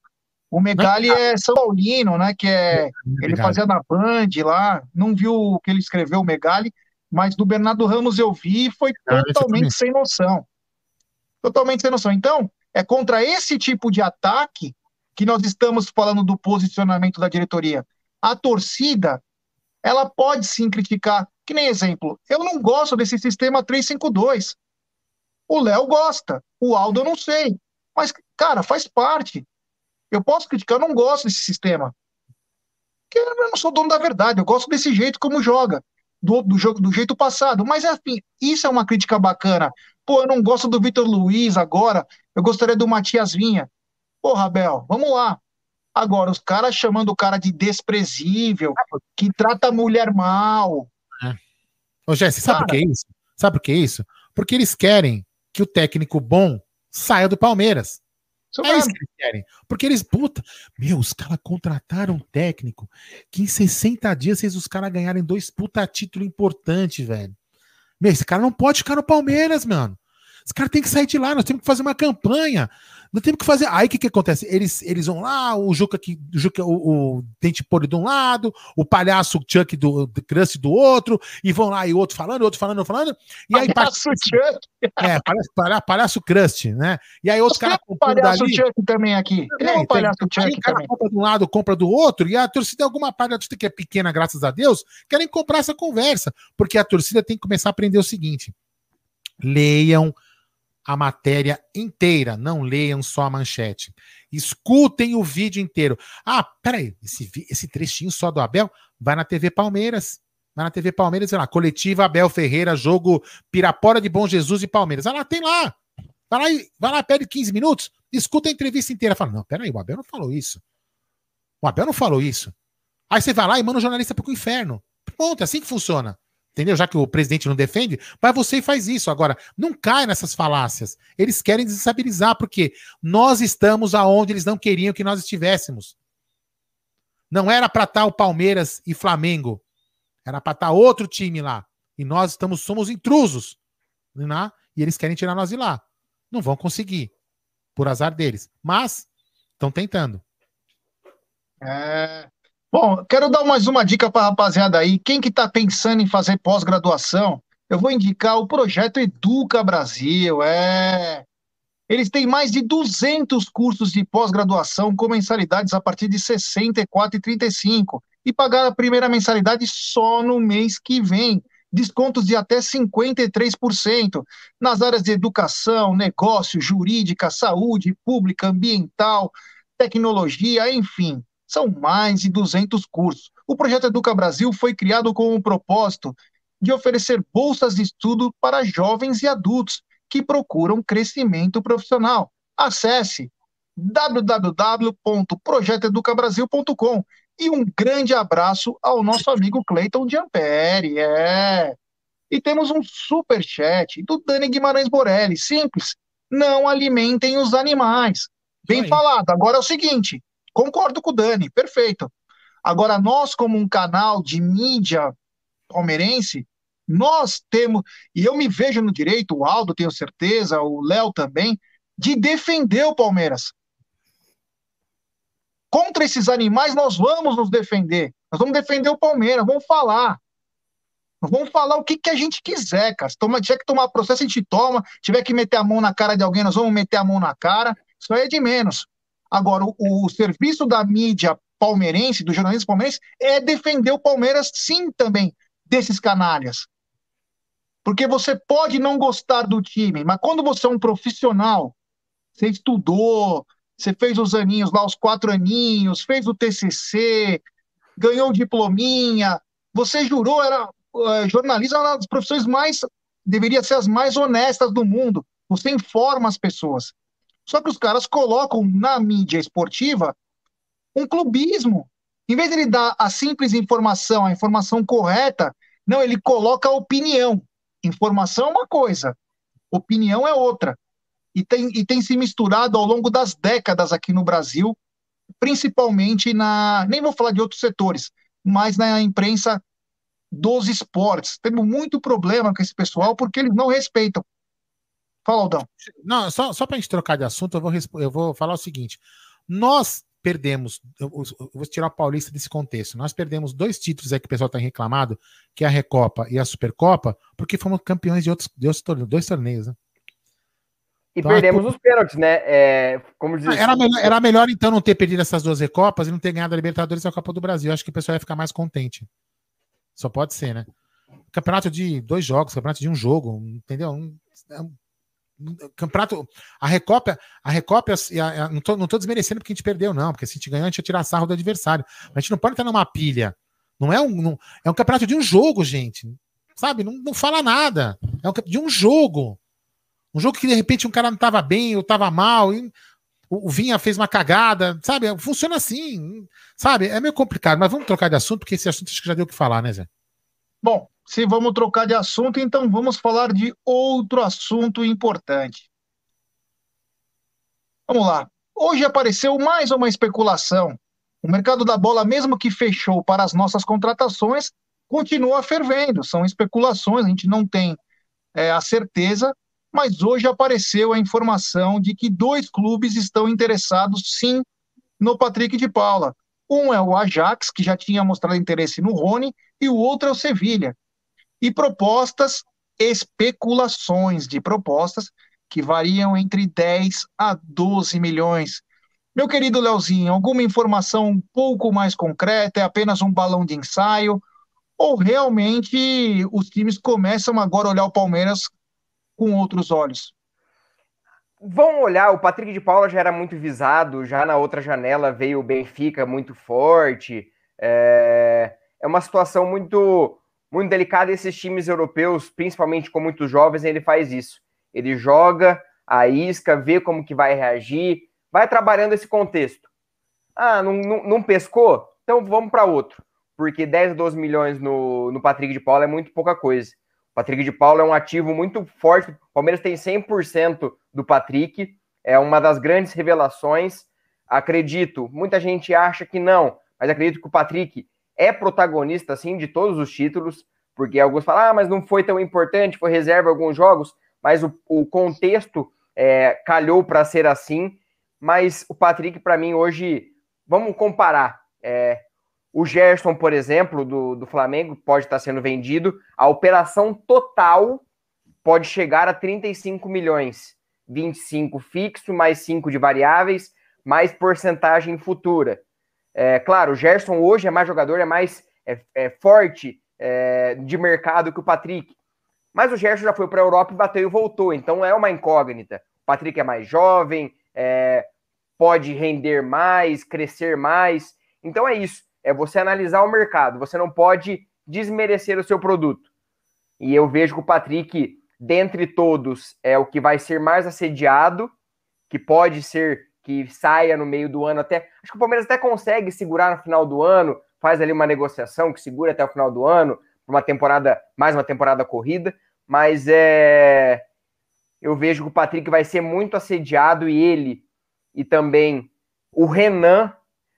O Megali é São Paulino, né, que é, ele fazia na Band lá, não viu o que ele escreveu, o Megali, mas do Bernardo Ramos eu vi e foi totalmente sem noção. Totalmente sem noção. Então, é contra esse tipo de ataque que nós estamos falando do posicionamento da diretoria. A torcida ela pode sim criticar. Que nem exemplo, eu não gosto desse sistema 352. O Léo gosta, o Aldo eu não sei. Mas, cara, faz parte. Eu posso criticar, eu não gosto desse sistema. Porque eu não sou dono da verdade, eu gosto desse jeito como joga, do, do jogo do jeito passado. Mas, enfim, isso é uma crítica bacana. Pô, eu não gosto do Vitor Luiz agora, eu gostaria do Matias Vinha. Porra, Abel, vamos lá. Agora, os caras chamando o cara de desprezível, que trata a mulher mal. É. Ô, Jesse, sabe por que é isso? Sabe por que é isso? Porque eles querem que o técnico bom saia do Palmeiras. Isso é isso que eles querem. Porque eles, puta, meu, os caras contrataram um técnico que em 60 dias fez os caras ganharem dois puta título importante, velho. Meu, esse cara não pode ficar no Palmeiras, mano. Esse cara tem que sair de lá, nós temos que fazer uma campanha. Não tem o que fazer. Aí o que, que acontece? Eles, eles vão lá, o Juca, que, o, Juca o, o Dente Poli de um lado, o palhaço Chuck do, do Crust do outro, e vão lá, e outro falando, outro falando, outro falando. E aí palhaço Chuck. É, palhaço, palhaço, palhaço Crust, né? E aí outro cara comprando palhaço dali. Chuck também aqui. Ele é, é um palhaço tem, Chuck aí, também. compra de um lado, compra do outro, e a torcida, alguma parte da torcida que é pequena, graças a Deus, querem comprar essa conversa, porque a torcida tem que começar a aprender o seguinte: leiam a matéria inteira, não leiam só a manchete. Escutem o vídeo inteiro. Ah, peraí, esse, esse trechinho só do Abel vai na TV Palmeiras. Vai na TV Palmeiras, sei lá, coletiva Abel Ferreira, jogo Pirapora de Bom Jesus e Palmeiras. Ah lá, tem lá. Vai lá, vai lá pede 15 minutos, escuta a entrevista inteira. Fala, não, peraí, o Abel não falou isso. O Abel não falou isso. Aí você vai lá e manda o jornalista pro inferno. Pronto, é assim que funciona. Entendeu? Já que o presidente não defende, vai você e faz isso. Agora, não cai nessas falácias. Eles querem desestabilizar, porque nós estamos aonde eles não queriam que nós estivéssemos. Não era para estar tá o Palmeiras e Flamengo. Era para estar tá outro time lá. E nós estamos somos intrusos. Né? E eles querem tirar nós de lá. Não vão conseguir. Por azar deles. Mas estão tentando. É, Bom, quero dar mais uma dica para a rapaziada aí. Quem que está pensando em fazer pós-graduação, eu vou indicar o projeto Educa Brasil. É, eles têm mais de 200 cursos de pós-graduação com mensalidades a partir de R$ 64,35 e pagar a primeira mensalidade só no mês que vem. Descontos de até 53% nas áreas de educação, negócio, jurídica, saúde, pública, ambiental, tecnologia, enfim. São mais de 200 cursos. O projeto Educa Brasil foi criado com o propósito de oferecer bolsas de estudo para jovens e adultos que procuram crescimento profissional. Acesse www.projetoeducabrasil.com e um grande abraço ao nosso amigo Cleiton Giamperi. É. E temos um super chat do Dani Guimarães Borelli. Simples. Não alimentem os animais. Bem falado. Agora é o seguinte: Concordo com o Dani, perfeito. Agora, nós, como um canal de mídia palmeirense, nós temos, e eu me vejo no direito, o Aldo, tenho certeza, o Léo também, de defender o Palmeiras. Contra esses animais, nós vamos nos defender. Nós vamos defender o Palmeiras, vamos falar. Nós vamos falar o que, que a gente quiser, cara. Se toma, tiver que tomar processo, a gente toma. Se tiver que meter a mão na cara de alguém, nós vamos meter a mão na cara. Isso aí é de menos. Agora, o, o serviço da mídia palmeirense, do jornalismo palmeirense, é defender o Palmeiras, sim, também, desses canalhas. Porque você pode não gostar do time, mas quando você é um profissional, você estudou, você fez os aninhos lá, os quatro aninhos, fez o TCC, ganhou o diplominha, você jurou, era uh, jornalista, uma das profissões mais, deveria ser as mais honestas do mundo. Você informa as pessoas. Só que os caras colocam na mídia esportiva um clubismo. Em vez de ele dar a simples informação, a informação correta, não, ele coloca a opinião. Informação é uma coisa, opinião é outra. E tem, e tem se misturado ao longo das décadas aqui no Brasil, principalmente na. Nem vou falar de outros setores, mas na imprensa dos esportes. Temos muito problema com esse pessoal porque eles não respeitam. Fala, Aldão. Não, só, só para a gente trocar de assunto, eu vou, eu vou falar o seguinte. Nós perdemos, eu, eu vou tirar o Paulista desse contexto, nós perdemos dois títulos aí que o pessoal está reclamado, que é a Recopa e a Supercopa, porque fomos campeões de outros, de outros dois torneios, né? E então, perdemos os pênaltis, né? É, como diz... era, melhor, era melhor, então, não ter perdido essas duas Recopas e não ter ganhado a Libertadores e a Copa do Brasil. Eu acho que o pessoal ia ficar mais contente. Só pode ser, né? Campeonato de dois jogos, campeonato de um jogo, entendeu? Um, é campeonato, a Recopa, a Recopa, a, a, não, tô, não tô desmerecendo porque a gente perdeu, não, porque se a gente ganhar, a gente ia tirar sarro do adversário. Mas a gente não pode estar numa pilha. Não é um, não, é um campeonato de um jogo, gente. Sabe? Não, não fala nada. É um, de um jogo. Um jogo que de repente um cara não tava bem ou tava mal, e o, o Vinha fez uma cagada, sabe? Funciona assim, sabe? É meio complicado, mas vamos trocar de assunto, porque esse assunto acho que já deu o que falar, né, Zé? Bom, se vamos trocar de assunto, então vamos falar de outro assunto importante. Vamos lá. Hoje apareceu mais uma especulação. O mercado da bola, mesmo que fechou para as nossas contratações, continua fervendo. São especulações, a gente não tem é, a certeza, mas hoje apareceu a informação de que dois clubes estão interessados sim no Patrick de Paula. Um é o Ajax, que já tinha mostrado interesse no Rony, e o outro é o Sevilha. E propostas, especulações de propostas que variam entre 10 a 12 milhões. Meu querido Leozinho, alguma informação um pouco mais concreta? É apenas um balão de ensaio? Ou realmente os times começam agora a olhar o Palmeiras com outros olhos? Vão olhar, o Patrick de Paula já era muito visado, já na outra janela veio o Benfica muito forte. É é uma situação muito muito delicada esses times europeus, principalmente com muitos jovens, ele faz isso. Ele joga, a isca, vê como que vai reagir, vai trabalhando esse contexto. Ah, não, não, não pescou? Então vamos para outro. porque 10, 12 milhões no, no Patrick de Paula é muito pouca coisa. O Patrick de Paula é um ativo muito forte. O Palmeiras tem 100% do Patrick, é uma das grandes revelações. Acredito, muita gente acha que não, mas acredito que o Patrick é protagonista, sim, de todos os títulos, porque alguns falam, ah, mas não foi tão importante, foi reserva alguns jogos, mas o, o contexto é, calhou para ser assim. Mas o Patrick, para mim, hoje, vamos comparar. É, o Gerson, por exemplo, do, do Flamengo, pode estar sendo vendido. A operação total pode chegar a 35 milhões. 25 fixo, mais 5 de variáveis, mais porcentagem futura. É, claro, o Gerson hoje é mais jogador, é mais é, é forte é, de mercado que o Patrick. Mas o Gerson já foi para a Europa e bateu e voltou, então é uma incógnita. O Patrick é mais jovem, é, pode render mais, crescer mais. Então é isso, é você analisar o mercado. Você não pode desmerecer o seu produto. E eu vejo que o Patrick, dentre todos, é o que vai ser mais assediado, que pode ser que saia no meio do ano até. Acho que o Palmeiras até consegue segurar no final do ano, faz ali uma negociação que segura até o final do ano, uma temporada, mais uma temporada corrida, mas é. Eu vejo que o Patrick vai ser muito assediado e ele e também o Renan.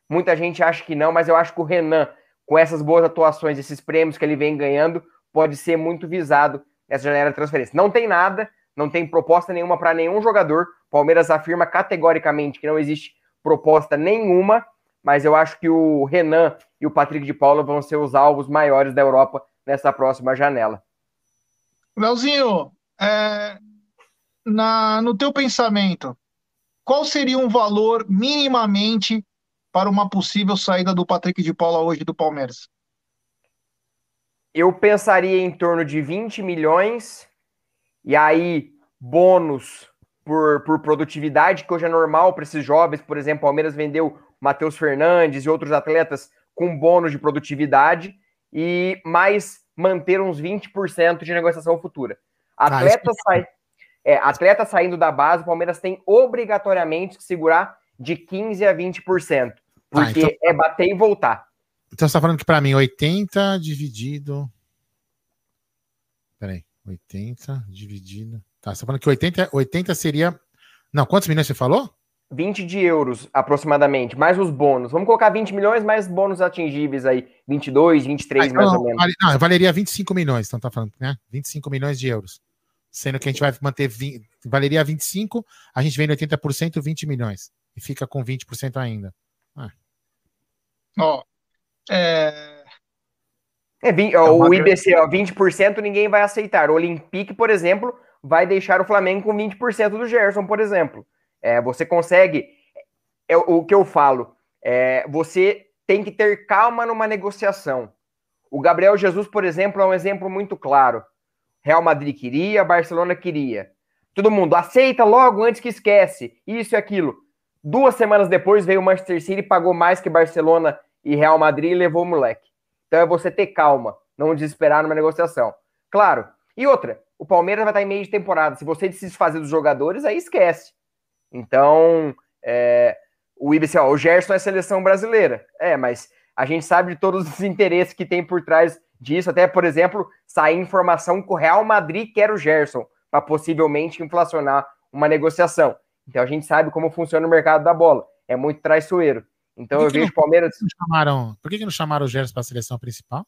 Muita gente acha que não, mas eu acho que o Renan, com essas boas atuações, esses prêmios que ele vem ganhando, pode ser muito visado nessa janela de transferência. Não tem nada, não tem proposta nenhuma para nenhum jogador. Palmeiras afirma categoricamente que não existe proposta nenhuma, mas eu acho que o Renan e o Patrick de Paula vão ser os alvos maiores da Europa nessa próxima janela. Leozinho, é, na, no teu pensamento, qual seria um valor minimamente para uma possível saída do Patrick de Paula hoje do Palmeiras? Eu pensaria em torno de 20 milhões e aí bônus por, por produtividade, que hoje é normal para esses jovens. Por exemplo, o Palmeiras vendeu Matheus Fernandes e outros atletas com bônus de produtividade e mais manter uns 20% de negociação futura. Ah, atleta, ah, sai, é, atleta saindo da base, o Palmeiras tem obrigatoriamente que segurar de 15% a 20%, porque ah, então... é bater e voltar. Então você está falando que para mim 80 dividido. Peraí, 80 dividido. Tá, você está falando que 80, 80 seria. Não, quantos milhões você falou? 20 de euros aproximadamente, mais os bônus. Vamos colocar 20 milhões mais bônus atingíveis aí, 22, 23 ah, mais ou menos. Não, valeria 25 milhões, então tá falando, né? 25 milhões de euros. Sendo que a gente vai manter 20, valeria 25, a gente vende 80%, 20 milhões. E fica com 20% ainda. Ah. Ó, é... É, 20, ó, o IBC, ó, 20% ninguém vai aceitar. O Olympique, por exemplo, vai deixar o Flamengo com 20% do Gerson, por exemplo. É, você consegue. É, o que eu falo, é, você tem que ter calma numa negociação. O Gabriel Jesus, por exemplo, é um exemplo muito claro. Real Madrid queria, Barcelona queria. Todo mundo aceita logo antes que esquece. Isso e aquilo. Duas semanas depois veio o Manchester City, pagou mais que Barcelona e Real Madrid e levou o moleque. Então é você ter calma, não desesperar numa negociação. Claro. E outra, o Palmeiras vai estar em meio de temporada. Se você se desfazer dos jogadores, aí esquece. Então, é, o IBC, ó, o Gerson é seleção brasileira. É, mas a gente sabe de todos os interesses que tem por trás disso. Até, por exemplo, sair informação que o Real Madrid quer o Gerson para possivelmente inflacionar uma negociação. Então a gente sabe como funciona o mercado da bola. É muito traiçoeiro. Então eu vejo o Palmeiras. Chamaram, por que, que não chamaram o Gerson para a seleção principal?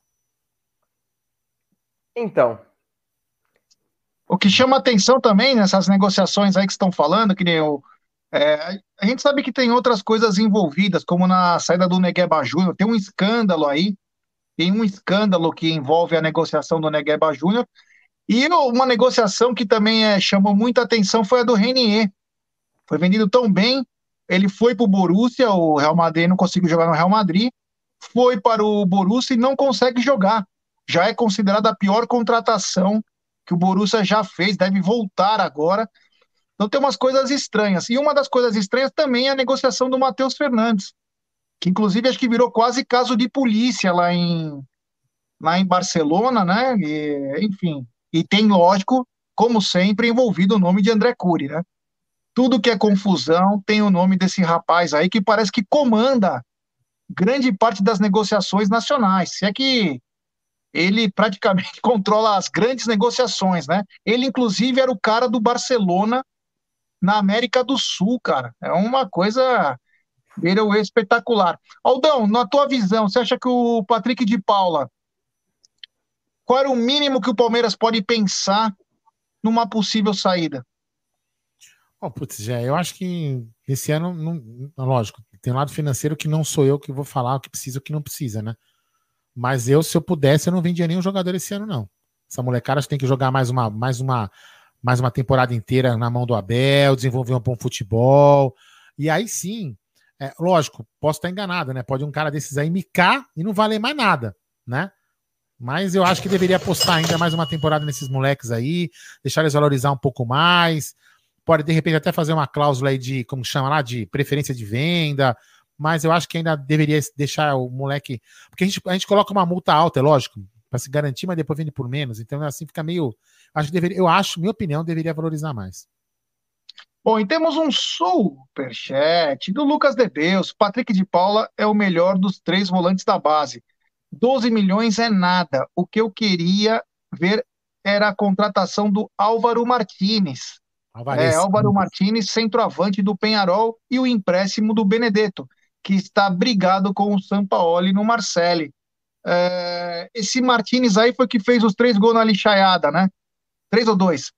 Então, o que chama atenção também nessas negociações aí que estão falando, que nem o. É, a gente sabe que tem outras coisas envolvidas, como na saída do Negueba Júnior, tem um escândalo aí, tem um escândalo que envolve a negociação do Negueba Júnior, e uma negociação que também é, chamou muita atenção foi a do Renier. Foi vendido tão bem, ele foi para o Borussia, o Real Madrid não conseguiu jogar no Real Madrid, foi para o Borussia e não consegue jogar. Já é considerada a pior contratação que o Borussia já fez, deve voltar agora. Então tem umas coisas estranhas. E uma das coisas estranhas também é a negociação do Matheus Fernandes, que inclusive acho que virou quase caso de polícia lá em, lá em Barcelona, né? E, enfim, e tem, lógico, como sempre, envolvido o nome de André Cury, né? Tudo que é confusão tem o nome desse rapaz aí que parece que comanda grande parte das negociações nacionais. Se é que ele praticamente controla as grandes negociações, né? Ele, inclusive, era o cara do Barcelona na América do Sul, cara. É uma coisa beira o espetacular. Aldão, na tua visão, você acha que o Patrick de Paula, qual era o mínimo que o Palmeiras pode pensar numa possível saída? Oh, putz, já, eu acho que esse ano, não, lógico, tem um lado financeiro que não sou eu que vou falar o que precisa e o que não precisa, né? Mas eu, se eu pudesse, eu não vendia nenhum jogador esse ano, não. Essa molecada tem que jogar mais uma, mais uma, mais uma temporada inteira na mão do Abel, desenvolver um bom futebol. E aí sim, é, lógico, posso estar enganado, né? Pode um cara desses aí micar e não valer mais nada, né? Mas eu acho que deveria apostar ainda mais uma temporada nesses moleques aí, deixar eles valorizar um pouco mais. Pode, de repente, até fazer uma cláusula aí de, como chama lá, de preferência de venda, mas eu acho que ainda deveria deixar o moleque. Porque a gente, a gente coloca uma multa alta, é lógico, para se garantir, mas depois vende por menos. Então, assim fica meio. Acho que deveria, eu acho, minha opinião, deveria valorizar mais. Bom, e temos um superchat do Lucas Debeus. Patrick de Paula é o melhor dos três volantes da base. 12 milhões é nada. O que eu queria ver era a contratação do Álvaro Martinez. É, Álvaro Martinez, centroavante do Penharol, e o empréstimo do Benedetto que está brigado com o Sampaoli no Marcelli. É, esse Martinez aí foi que fez os três gols na lixaiada, né? Três ou dois?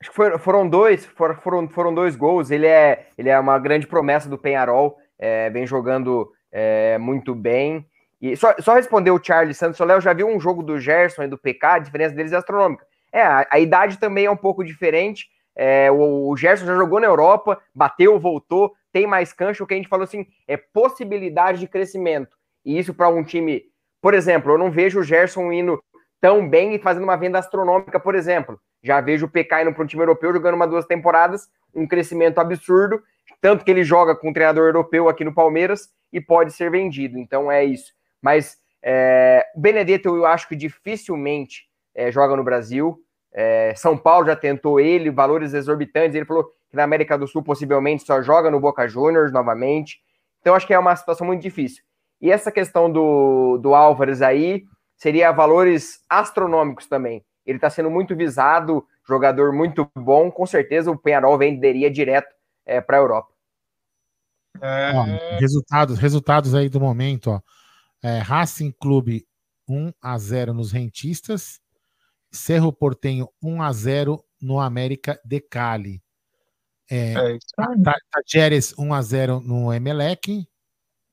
Acho que foram, foram dois, foram, foram dois gols. Ele é, ele é uma grande promessa do Penharol, é, vem jogando é, muito bem. E só, só responder o Charles Santos, o Léo já viu um jogo do Gerson e do PK, a diferença deles é astronômica. É, a, a idade também é um pouco diferente. É, o, o Gerson já jogou na Europa, bateu, voltou, tem mais cancha, o que a gente falou assim, é possibilidade de crescimento. E isso para um time, por exemplo, eu não vejo o Gerson indo tão bem e fazendo uma venda astronômica, por exemplo. Já vejo o PK indo para um time europeu jogando uma duas temporadas, um crescimento absurdo, tanto que ele joga com um treinador europeu aqui no Palmeiras e pode ser vendido. Então é isso. Mas é, o Benedetto eu acho que dificilmente é, joga no Brasil. É, São Paulo já tentou ele, valores exorbitantes. Ele falou que na América do Sul possivelmente só joga no Boca Juniors novamente. Então acho que é uma situação muito difícil. E essa questão do, do Álvares aí seria valores astronômicos também. Ele está sendo muito visado, jogador muito bom, com certeza o Penharol venderia direto é, para a Europa. É... Ó, resultados, resultados aí do momento, ó. É, Racing Clube 1 a 0 nos rentistas, Cerro Portenho 1 a 0 no América de Cali. É, é Tajeres 1x0 no Emelec.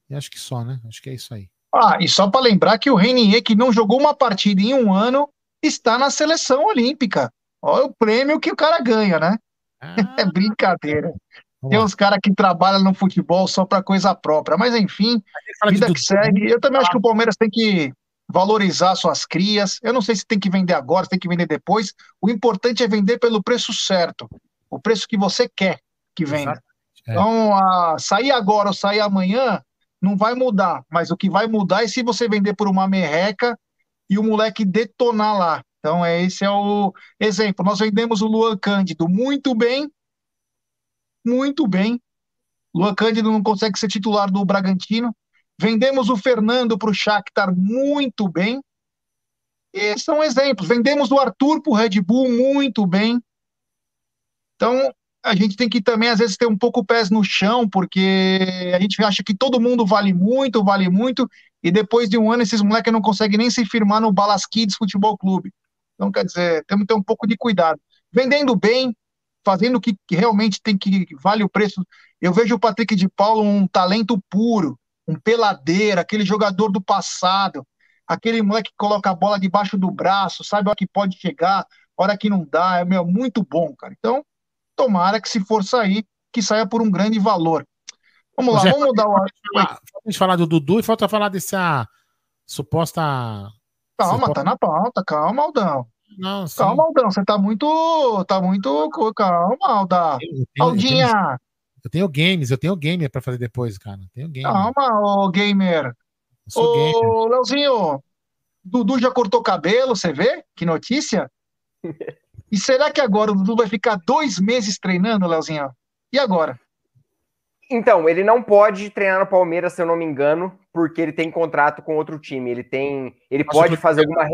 E acho que só, né? Acho que é isso aí. Ah, e só para lembrar que o Renier, que não jogou uma partida em um ano, está na seleção olímpica. Olha o prêmio que o cara ganha, né? Ah, é brincadeira. Tem uns caras que trabalham no futebol só para coisa própria. Mas enfim, vida que segue. Eu também acho que o Palmeiras tem que valorizar suas crias. Eu não sei se tem que vender agora, se tem que vender depois. O importante é vender pelo preço certo o preço que você quer que venda. É. Então, a, sair agora ou sair amanhã não vai mudar, mas o que vai mudar é se você vender por uma merreca e o moleque detonar lá. Então, é, esse é o exemplo. Nós vendemos o Luan Cândido muito bem, muito bem. Luan Cândido não consegue ser titular do Bragantino. Vendemos o Fernando para o Shakhtar muito bem. E são exemplos. Vendemos o Arthur para o Red Bull muito bem. Então, a gente tem que também, às vezes, ter um pouco pés no chão, porque a gente acha que todo mundo vale muito, vale muito, e depois de um ano esses moleques não conseguem nem se firmar no Balas Kids Futebol Clube. Então, quer dizer, temos que ter um pouco de cuidado. Vendendo bem, fazendo o que realmente tem que vale o preço. Eu vejo o Patrick de Paulo um talento puro, um peladeiro, aquele jogador do passado, aquele moleque que coloca a bola debaixo do braço, sabe a que pode chegar, hora que não dá, é meu, muito bom, cara. Então, Tomara que, se for sair, que saia por um grande valor. Vamos lá, Zé, vamos mudar o. Falta a gente falar do Dudu e falta falar dessa suposta. Calma, suposta... tá na pauta, calma, Aldão. Não, calma, Aldão, você tá muito. Tá muito. Calma, Aldão. Aldinha. Eu tenho, eu tenho games, eu tenho gamer pra fazer depois, cara. tenho gamer. Calma, ô gamer. Eu ô, gamer. Leozinho, Dudu já cortou cabelo, você vê? Que notícia? E será que agora o Dudu vai ficar dois meses treinando, Leozinho? E agora? Então, ele não pode treinar no Palmeiras, se eu não me engano, porque ele tem contrato com outro time. Ele tem. Ele pode fazer alguma.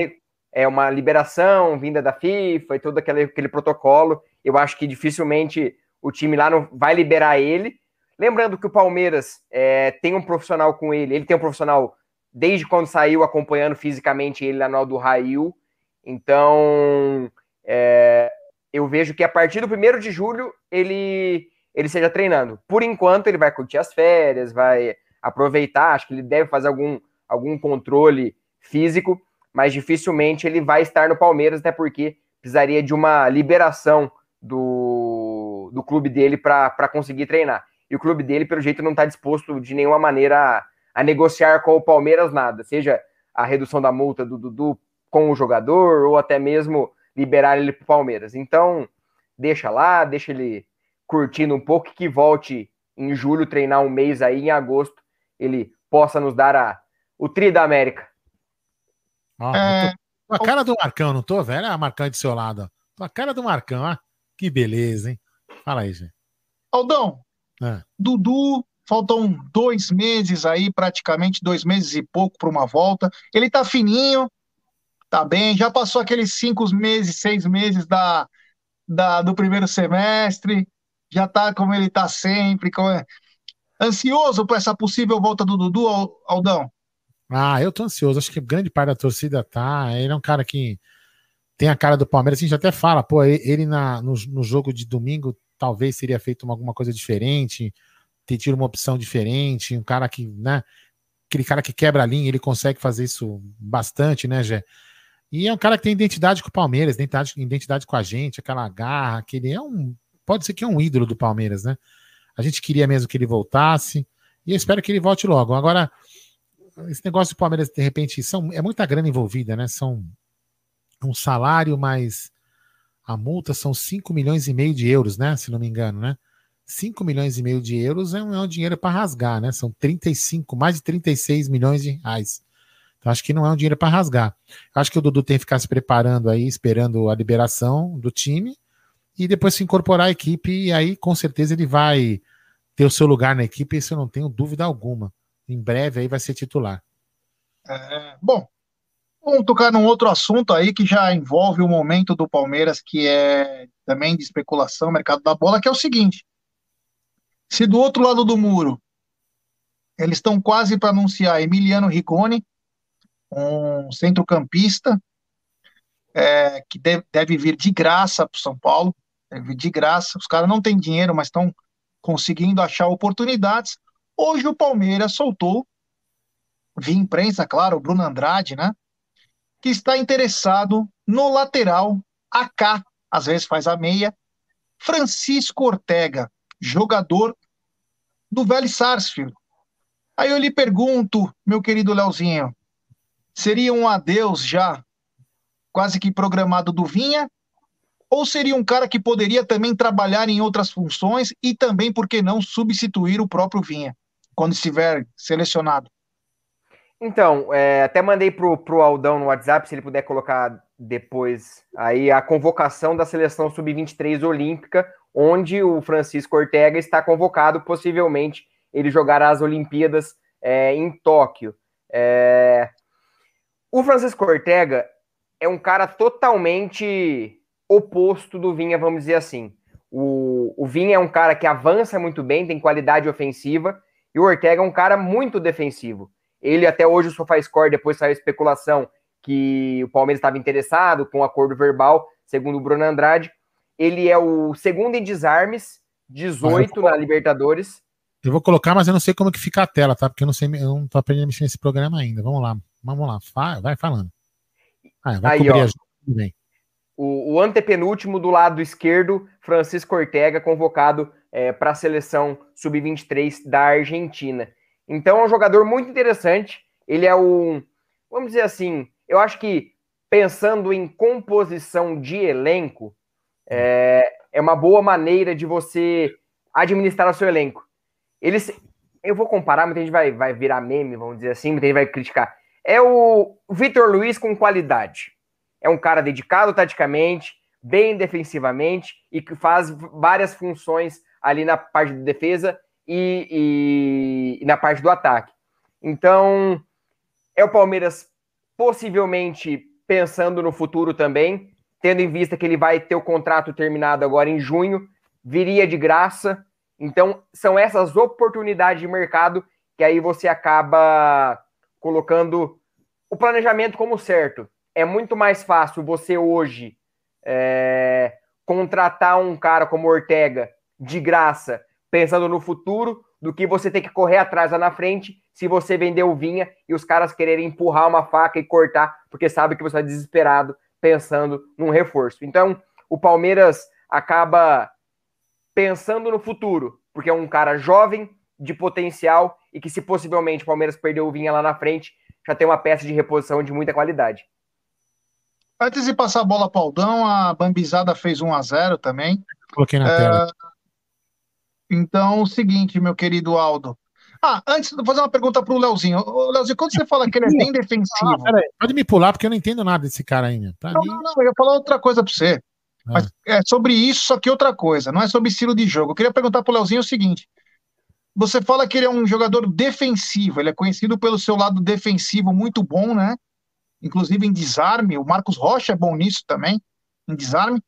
É, uma liberação vinda da FIFA e todo aquele, aquele protocolo. Eu acho que dificilmente o time lá não vai liberar ele. Lembrando que o Palmeiras é, tem um profissional com ele, ele tem um profissional desde quando saiu acompanhando fisicamente ele lá no Aldo Rail. Então, é, eu vejo que a partir do primeiro de julho ele ele esteja treinando. Por enquanto, ele vai curtir as férias, vai aproveitar, acho que ele deve fazer algum, algum controle físico, mas dificilmente ele vai estar no Palmeiras, até porque precisaria de uma liberação do, do clube dele para conseguir treinar. E o clube dele, pelo jeito, não está disposto de nenhuma maneira a, a, negociar com o Palmeiras nada, seja a redução da multa do Dudu com o jogador, ou até mesmo liberar ele para o Palmeiras. Então, deixa lá, deixa ele curtindo um pouco, que volte em julho, treinar um mês aí, em agosto, ele possa nos dar a, o tri da América. é... tô... A cara do Marcão, não tô, velho? A Marcão de seu lado. Tô a cara do Marcão, ó. Que beleza, hein? Fala aí, gente. Aldão, é. Dudu, faltam dois meses aí, praticamente dois meses e pouco para uma volta. Ele tá fininho, tá bem, já passou aqueles cinco meses, seis meses da, da do primeiro semestre já tá como ele tá sempre, como é... ansioso para essa possível volta do Dudu, Aldão? Ah, eu tô ansioso, acho que grande parte da torcida tá, ele é um cara que tem a cara do Palmeiras, a gente até fala, pô, ele na, no, no jogo de domingo talvez seria feito uma, alguma coisa diferente, ter tido uma opção diferente, um cara que, né, aquele cara que quebra a linha, ele consegue fazer isso bastante, né, Gé? E é um cara que tem identidade com o Palmeiras, identidade, identidade com a gente, aquela garra, que ele é um pode ser que é um ídolo do Palmeiras, né? A gente queria mesmo que ele voltasse e eu espero que ele volte logo. Agora, esse negócio do Palmeiras, de repente, são, é muita grana envolvida, né? São um salário mais a multa são 5 milhões e meio de euros, né? Se não me engano, né? 5 milhões e meio de euros é um, é um dinheiro para rasgar, né? São 35, mais de 36 milhões de reais. Então acho que não é um dinheiro para rasgar. Acho que o Dudu tem que ficar se preparando aí, esperando a liberação do time e depois se incorporar à equipe, e aí com certeza ele vai ter o seu lugar na equipe, isso eu não tenho dúvida alguma. Em breve aí vai ser titular. É, bom, vamos tocar num outro assunto aí que já envolve o momento do Palmeiras, que é também de especulação, mercado da bola, que é o seguinte: se do outro lado do muro eles estão quase para anunciar Emiliano Rigoni, um centrocampista é, que deve, deve vir de graça para o São Paulo, de graça. Os caras não têm dinheiro, mas estão conseguindo achar oportunidades. Hoje o Palmeiras soltou, via imprensa, claro, o Bruno Andrade, né? Que está interessado no lateral AK, às vezes faz a meia, Francisco Ortega, jogador do Velho Sarsfield. Aí eu lhe pergunto, meu querido Leozinho, seria um adeus já quase que programado do Vinha ou seria um cara que poderia também trabalhar em outras funções e também, por que não, substituir o próprio Vinha, quando estiver selecionado? Então, é, até mandei pro, pro Aldão no WhatsApp, se ele puder colocar depois aí a convocação da seleção sub-23 olímpica, onde o Francisco Ortega está convocado, possivelmente ele jogará as Olimpíadas é, em Tóquio. É... O Francisco Ortega é um cara totalmente oposto do Vinha, vamos dizer assim. O, o Vinha é um cara que avança muito bem, tem qualidade ofensiva, e o Ortega é um cara muito defensivo. Ele até hoje o SofaScore, depois saiu a especulação que o Palmeiras estava interessado com o um acordo verbal, segundo o Bruno Andrade. Ele é o segundo em desarmes, 18 na Libertadores. Eu vou colocar, mas eu não sei como que fica a tela, tá? Porque eu não sei, eu não tô aprendendo a mexer nesse programa ainda. Vamos lá, vamos lá, vai, vai falando. Ah, vai Aí, ó, a gente o, o antepenúltimo do lado esquerdo, Francisco Ortega, convocado é, para a seleção sub-23 da Argentina. Então é um jogador muito interessante. Ele é o, vamos dizer assim, eu acho que pensando em composição de elenco, é, é uma boa maneira de você administrar o seu elenco. Eles, eu vou comparar, muita gente vai, vai virar meme, vamos dizer assim, muita gente vai criticar. É o Vitor Luiz com qualidade é um cara dedicado taticamente, bem defensivamente e que faz várias funções ali na parte de defesa e, e na parte do ataque. Então, é o Palmeiras possivelmente pensando no futuro também, tendo em vista que ele vai ter o contrato terminado agora em junho, viria de graça. Então, são essas oportunidades de mercado que aí você acaba colocando o planejamento como certo. É muito mais fácil você hoje é, contratar um cara como Ortega de graça, pensando no futuro, do que você ter que correr atrás lá na frente se você vender o Vinha e os caras quererem empurrar uma faca e cortar, porque sabe que você está desesperado pensando num reforço. Então, o Palmeiras acaba pensando no futuro, porque é um cara jovem, de potencial e que, se possivelmente o Palmeiras perder o Vinha lá na frente, já tem uma peça de reposição de muita qualidade. Antes de passar a bola para o Aldão, a Bambizada fez 1 a 0 também. Coloquei na é... tela. Então, o seguinte, meu querido Aldo. Ah, antes, vou fazer uma pergunta para o Leozinho. Leozinho, quando você fala que ele é bem defensivo. Ah, pode me pular, porque eu não entendo nada desse cara ainda. Não, mim... não, não, eu ia falar outra coisa para você. Ah. Mas é sobre isso, só que outra coisa. Não é sobre estilo de jogo. Eu queria perguntar para o Leozinho o seguinte: você fala que ele é um jogador defensivo, ele é conhecido pelo seu lado defensivo muito bom, né? Inclusive em desarme, o Marcos Rocha é bom nisso também, em desarme.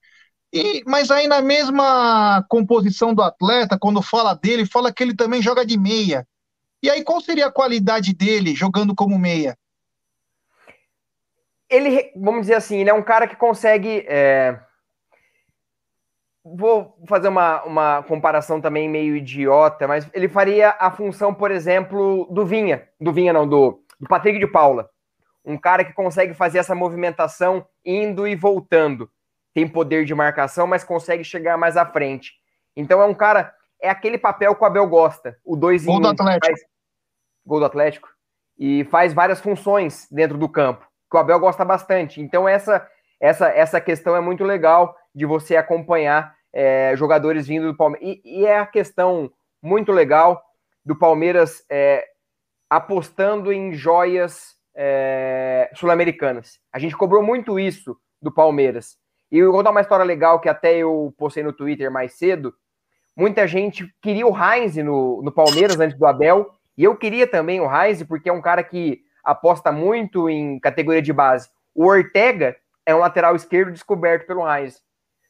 E, mas aí na mesma composição do atleta, quando fala dele, fala que ele também joga de meia. E aí qual seria a qualidade dele jogando como meia? Ele, vamos dizer assim, ele é um cara que consegue é vou fazer uma, uma comparação também meio idiota, mas ele faria a função, por exemplo, do Vinha, do Vinha não, do, do Patrick de Paula. Um cara que consegue fazer essa movimentação indo e voltando. Tem poder de marcação, mas consegue chegar mais à frente. Então é um cara, é aquele papel que o Abel gosta. O 2 em Gol do Atlético. Faz, gol do Atlético. E faz várias funções dentro do campo, que o Abel gosta bastante. Então essa essa essa questão é muito legal de você acompanhar é, jogadores vindo do Palmeiras. E, e, é a questão muito legal do Palmeiras é, apostando em joias é, sul-americanas. A gente cobrou muito isso do Palmeiras. E eu vou dar uma história legal que até eu postei no Twitter mais cedo. Muita gente queria o Heinz no, no Palmeiras antes do Abel. E eu queria também o Heinz, porque é um cara que aposta muito em categoria de base. O Ortega é um lateral esquerdo descoberto pelo Heinz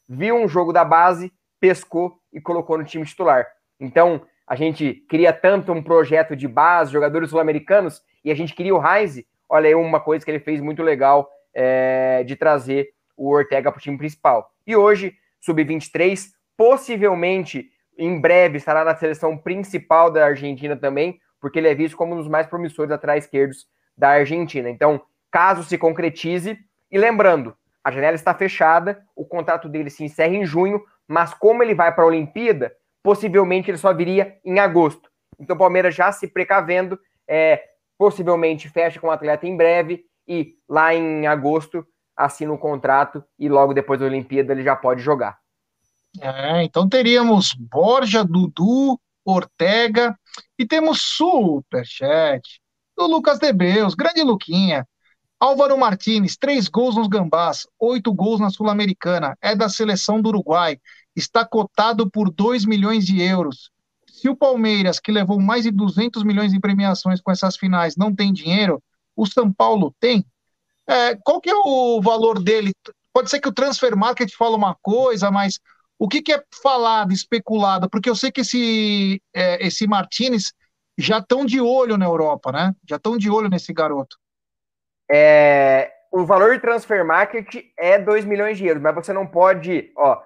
viu um jogo da base, pescou e colocou no time titular. Então, a gente queria tanto um projeto de base, jogadores sul-americanos, e a gente queria o Heinz. Olha aí uma coisa que ele fez muito legal é, de trazer o Ortega para o time principal. E hoje, sub-23, possivelmente em breve estará na seleção principal da Argentina também, porque ele é visto como um dos mais promissores atrás esquerdos da Argentina. Então, caso se concretize, e lembrando, a janela está fechada, o contrato dele se encerra em junho, mas como ele vai para a Olimpíada, possivelmente ele só viria em agosto. Então o Palmeiras já se precavendo, é, possivelmente fecha com o atleta em breve e lá em agosto assina o contrato e logo depois da Olimpíada ele já pode jogar. É, então teríamos Borja, Dudu, Ortega e temos superchat do Lucas Debeus, grande Luquinha. Álvaro Martins, três gols nos Gambás, oito gols na Sul-Americana, é da seleção do Uruguai, está cotado por 2 milhões de euros. Se o Palmeiras, que levou mais de 200 milhões em premiações com essas finais, não tem dinheiro, o São Paulo tem? É, qual que é o valor dele? Pode ser que o Transfer Market fale uma coisa, mas o que, que é falado, especulado? Porque eu sei que esse, é, esse Martinez já estão de olho na Europa, né? Já estão de olho nesse garoto. É, o valor de transfer market é 2 milhões de euros, mas você não pode, ó,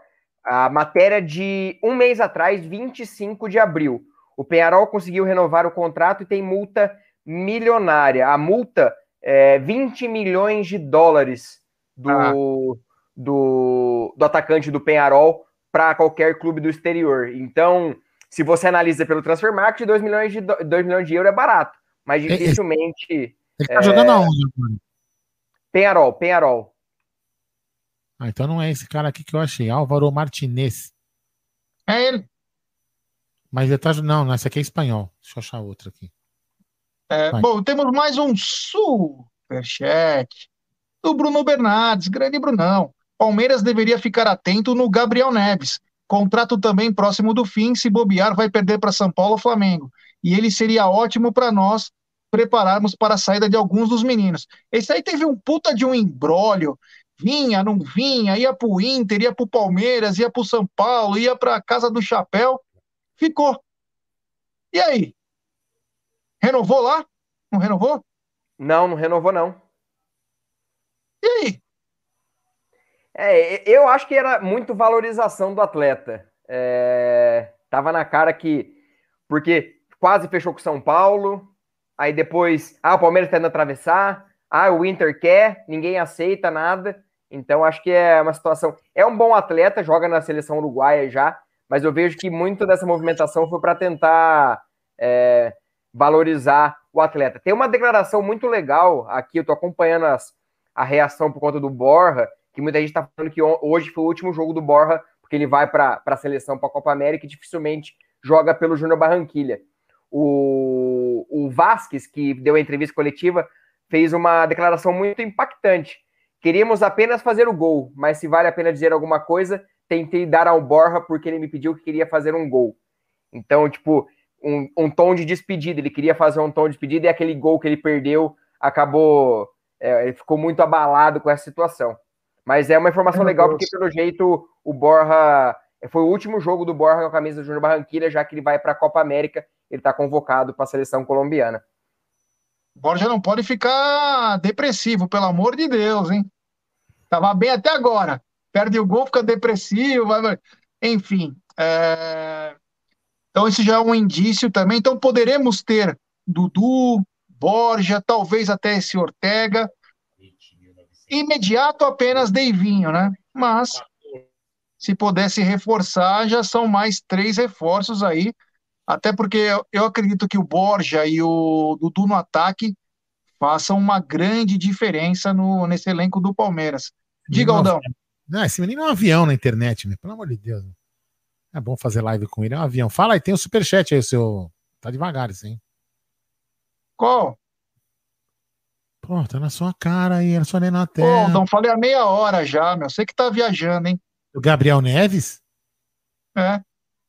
a matéria de um mês atrás, 25 de abril, o Penharol conseguiu renovar o contrato e tem multa milionária. A multa é 20 milhões de dólares do, ah. do, do atacante do Penharol para qualquer clube do exterior. Então, se você analisa pelo transfer market, 2 milhões de, 2 milhões de euros é barato, mas dificilmente ele tá é... jogando aonde agora? Penharol, Penharol. Ah, então não é esse cara aqui que eu achei. Álvaro Martinez. É ele. Mas ele tá. Não, não, esse aqui é espanhol. Deixa eu achar outro aqui. É, bom, temos mais um superchat do Bruno Bernardes, grande Brunão. Palmeiras deveria ficar atento no Gabriel Neves. Contrato também próximo do fim, se bobear, vai perder para São Paulo ou Flamengo. E ele seria ótimo para nós prepararmos para a saída de alguns dos meninos. Esse aí teve um puta de um embrólio. Vinha, não vinha, ia para o Inter, ia para o Palmeiras, ia para o São Paulo, ia para a Casa do Chapéu. Ficou. E aí? Renovou lá? Não renovou? Não, não renovou, não. E aí? É, eu acho que era muito valorização do atleta. É, tava na cara que. Porque quase fechou com São Paulo, aí depois. Ah, o Palmeiras tá indo atravessar. Ah, o Inter quer, ninguém aceita nada. Então acho que é uma situação. É um bom atleta, joga na seleção uruguaia já, mas eu vejo que muito dessa movimentação foi para tentar é, valorizar o atleta. Tem uma declaração muito legal aqui, eu tô acompanhando as, a reação por conta do Borja que muita gente está falando que hoje foi o último jogo do Borja, porque ele vai para a seleção, para a Copa América e dificilmente joga pelo Júnior Barranquilha. O, o Vasquez, que deu a entrevista coletiva, fez uma declaração muito impactante. Queríamos apenas fazer o gol, mas se vale a pena dizer alguma coisa, tentei dar ao Borja porque ele me pediu que queria fazer um gol. Então, tipo, um, um tom de despedida. Ele queria fazer um tom de despedida e aquele gol que ele perdeu acabou. É, ele ficou muito abalado com essa situação. Mas é uma informação legal, porque pelo jeito o Borja. Foi o último jogo do Borja com a camisa do Júnior Barranquilla, já que ele vai para a Copa América, ele está convocado para a seleção colombiana. Borja não pode ficar depressivo, pelo amor de Deus, hein? Tava bem até agora. Perde o gol, fica depressivo, vai... enfim. É... Então, esse já é um indício também. Então, poderemos ter Dudu, Borja, talvez até esse Ortega imediato apenas Deivinho, né? Mas se pudesse reforçar, já são mais três reforços aí. Até porque eu acredito que o Borja e o Dudu no ataque façam uma grande diferença no, nesse elenco do Palmeiras. Diga, Aldão. Não, esse menino é um avião na internet, né? Pelo amor de Deus. É bom fazer live com ele, é um avião. Fala aí, tem o um superchat aí, seu. Tá devagar, hein? Qual? Pô, tá na sua cara aí, na sua nem na tela. Pô, não falei há meia hora já, meu. Você que tá viajando, hein? O Gabriel Neves? É.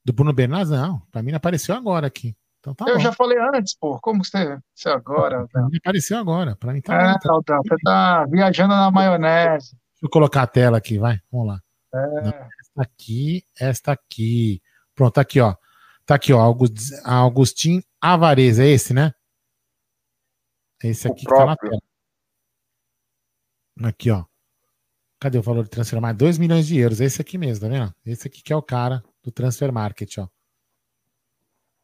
Do Bruno Bernardes? Não, pra mim não apareceu agora aqui. Então tá Eu bom. já falei antes, pô. Como você. Você agora? Pra mim apareceu agora. Pra mim tá é, bom. Tá... Aldão, você tá viajando na maionese. Deixa eu colocar a tela aqui, vai. Vamos lá. É. Não, aqui, esta aqui. Pronto, tá aqui, ó. Tá aqui, ó. Augustin Avarez, é esse, né? Esse aqui que tá na tela. Aqui, ó. Cadê o valor de transfer market? 2 milhões de euros. Esse aqui mesmo, tá vendo? Esse aqui que é o cara do transfer market, ó.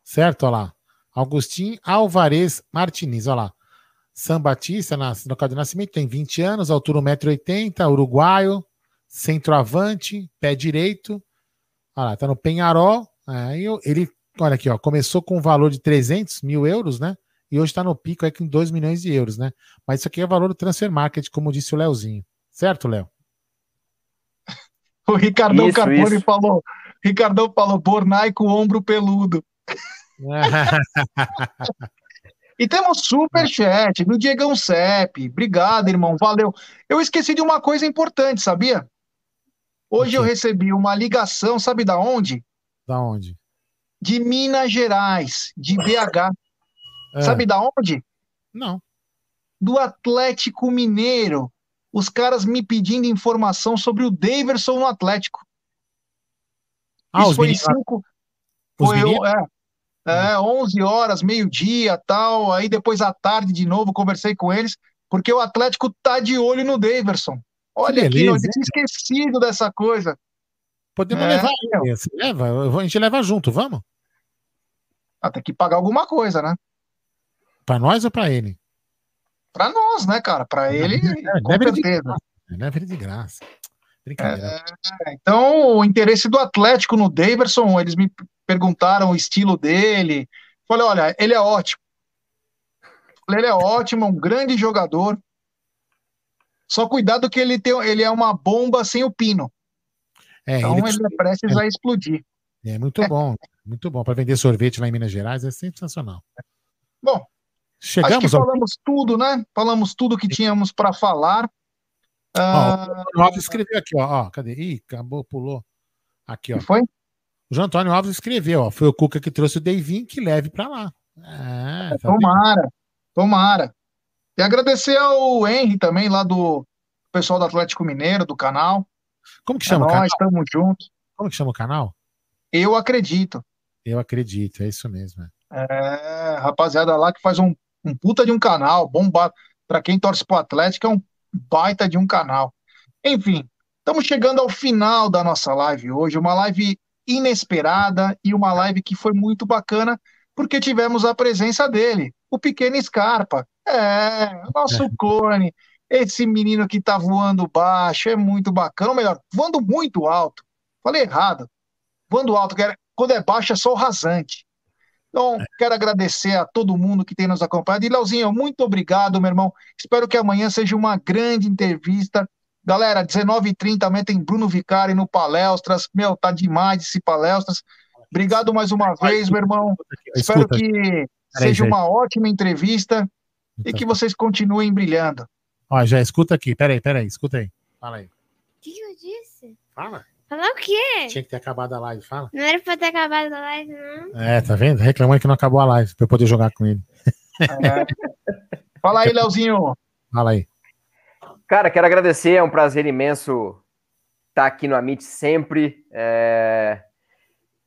Certo? Ó lá. Augustin Alvarez Martinez, ó lá. San Batista, na, local de nascimento, tem 20 anos, altura 1,80m, uruguaio, centroavante, pé direito. Olha lá, tá no Penharol. Aí ele, olha aqui, ó, começou com um valor de 300 mil euros, né? e hoje está no pico aí com 2 milhões de euros, né? Mas isso aqui é valor do transfer market, como disse o Leozinho. Certo, Léo? O Ricardão isso, Carbone isso. falou. Ricardão falou, Bornai com o ombro peludo. e temos super chat do Diegão Cep. Obrigado, irmão. Valeu. Eu esqueci de uma coisa importante, sabia? Hoje eu recebi uma ligação, sabe da onde? Da onde? De Minas Gerais, de BH. É. Sabe da onde? Não. Do Atlético Mineiro. Os caras me pedindo informação sobre o Daverson no Atlético. Ah, Isso foi cinco. Foi, eu, é, é, 11 horas, meio-dia, tal. Aí depois à tarde de novo conversei com eles, porque o Atlético tá de olho no Daverson. Olha aqui, eu tinha esquecido dessa coisa. Podemos é, levar, leva, a gente leva junto, vamos? Ah, tem que pagar alguma coisa, né? Para nós ou para ele? Para nós, né, cara? Para ele, é, com certeza. Leve de graça. Brincadeira. É, então, o interesse do Atlético no Daverson, eles me perguntaram o estilo dele. Falei, olha, ele é ótimo. Falei, ele é ótimo, um grande jogador. Só cuidado que ele, tem, ele é uma bomba sem o pino. É, então ele, ele é prestes é, a explodir. É muito bom, muito bom. Para vender sorvete lá em Minas Gerais é sensacional. Bom, Chegamos Acho que ao... falamos tudo, né? Falamos tudo que tínhamos para falar. Uh... o escreveu aqui, ó, ó, Cadê? Ih, acabou, pulou. Aqui, ó. Que foi? O João Antônio Alves escreveu, ó, foi o Cuca que trouxe o Deivin, que leve para lá. É, tá tomara, bem. tomara. E agradecer ao Henry também, lá do pessoal do Atlético Mineiro, do canal. Como que chama é o canal? Nós estamos juntos. Como que chama o canal? Eu acredito. Eu acredito, é isso mesmo. É, é rapaziada lá que faz um, um puta de um canal, bomba para quem torce pro Atlético, é um baita de um canal. Enfim, estamos chegando ao final da nossa live hoje, uma live inesperada e uma live que foi muito bacana, porque tivemos a presença dele, o pequeno Scarpa. É, nosso é. clone. Esse menino que tá voando baixo é muito bacana, ou melhor, voando muito alto. Falei errado. Voando alto, quando é baixo é só o rasante. Então, é. quero agradecer a todo mundo que tem nos acompanhado. E, Leozinho, muito obrigado, meu irmão. Espero que amanhã seja uma grande entrevista. Galera, 19h30 também tem Bruno Vicari no Palestras. Meu, tá demais esse Palestras. Obrigado mais uma vez, meu irmão. Espero que seja uma ótima entrevista e que vocês continuem brilhando. Ó, já escuta aqui. Peraí, peraí, escuta aí. Fala aí. O que, que eu disse? Fala. Falar o quê? Tinha que ter acabado a live, fala. Não era pra ter acabado a live, não. É, tá vendo? Reclamando que não acabou a live, pra eu poder jogar com ele. É. Fala aí, Leozinho. Fala aí. Cara, quero agradecer, é um prazer imenso estar aqui no Amit sempre. É...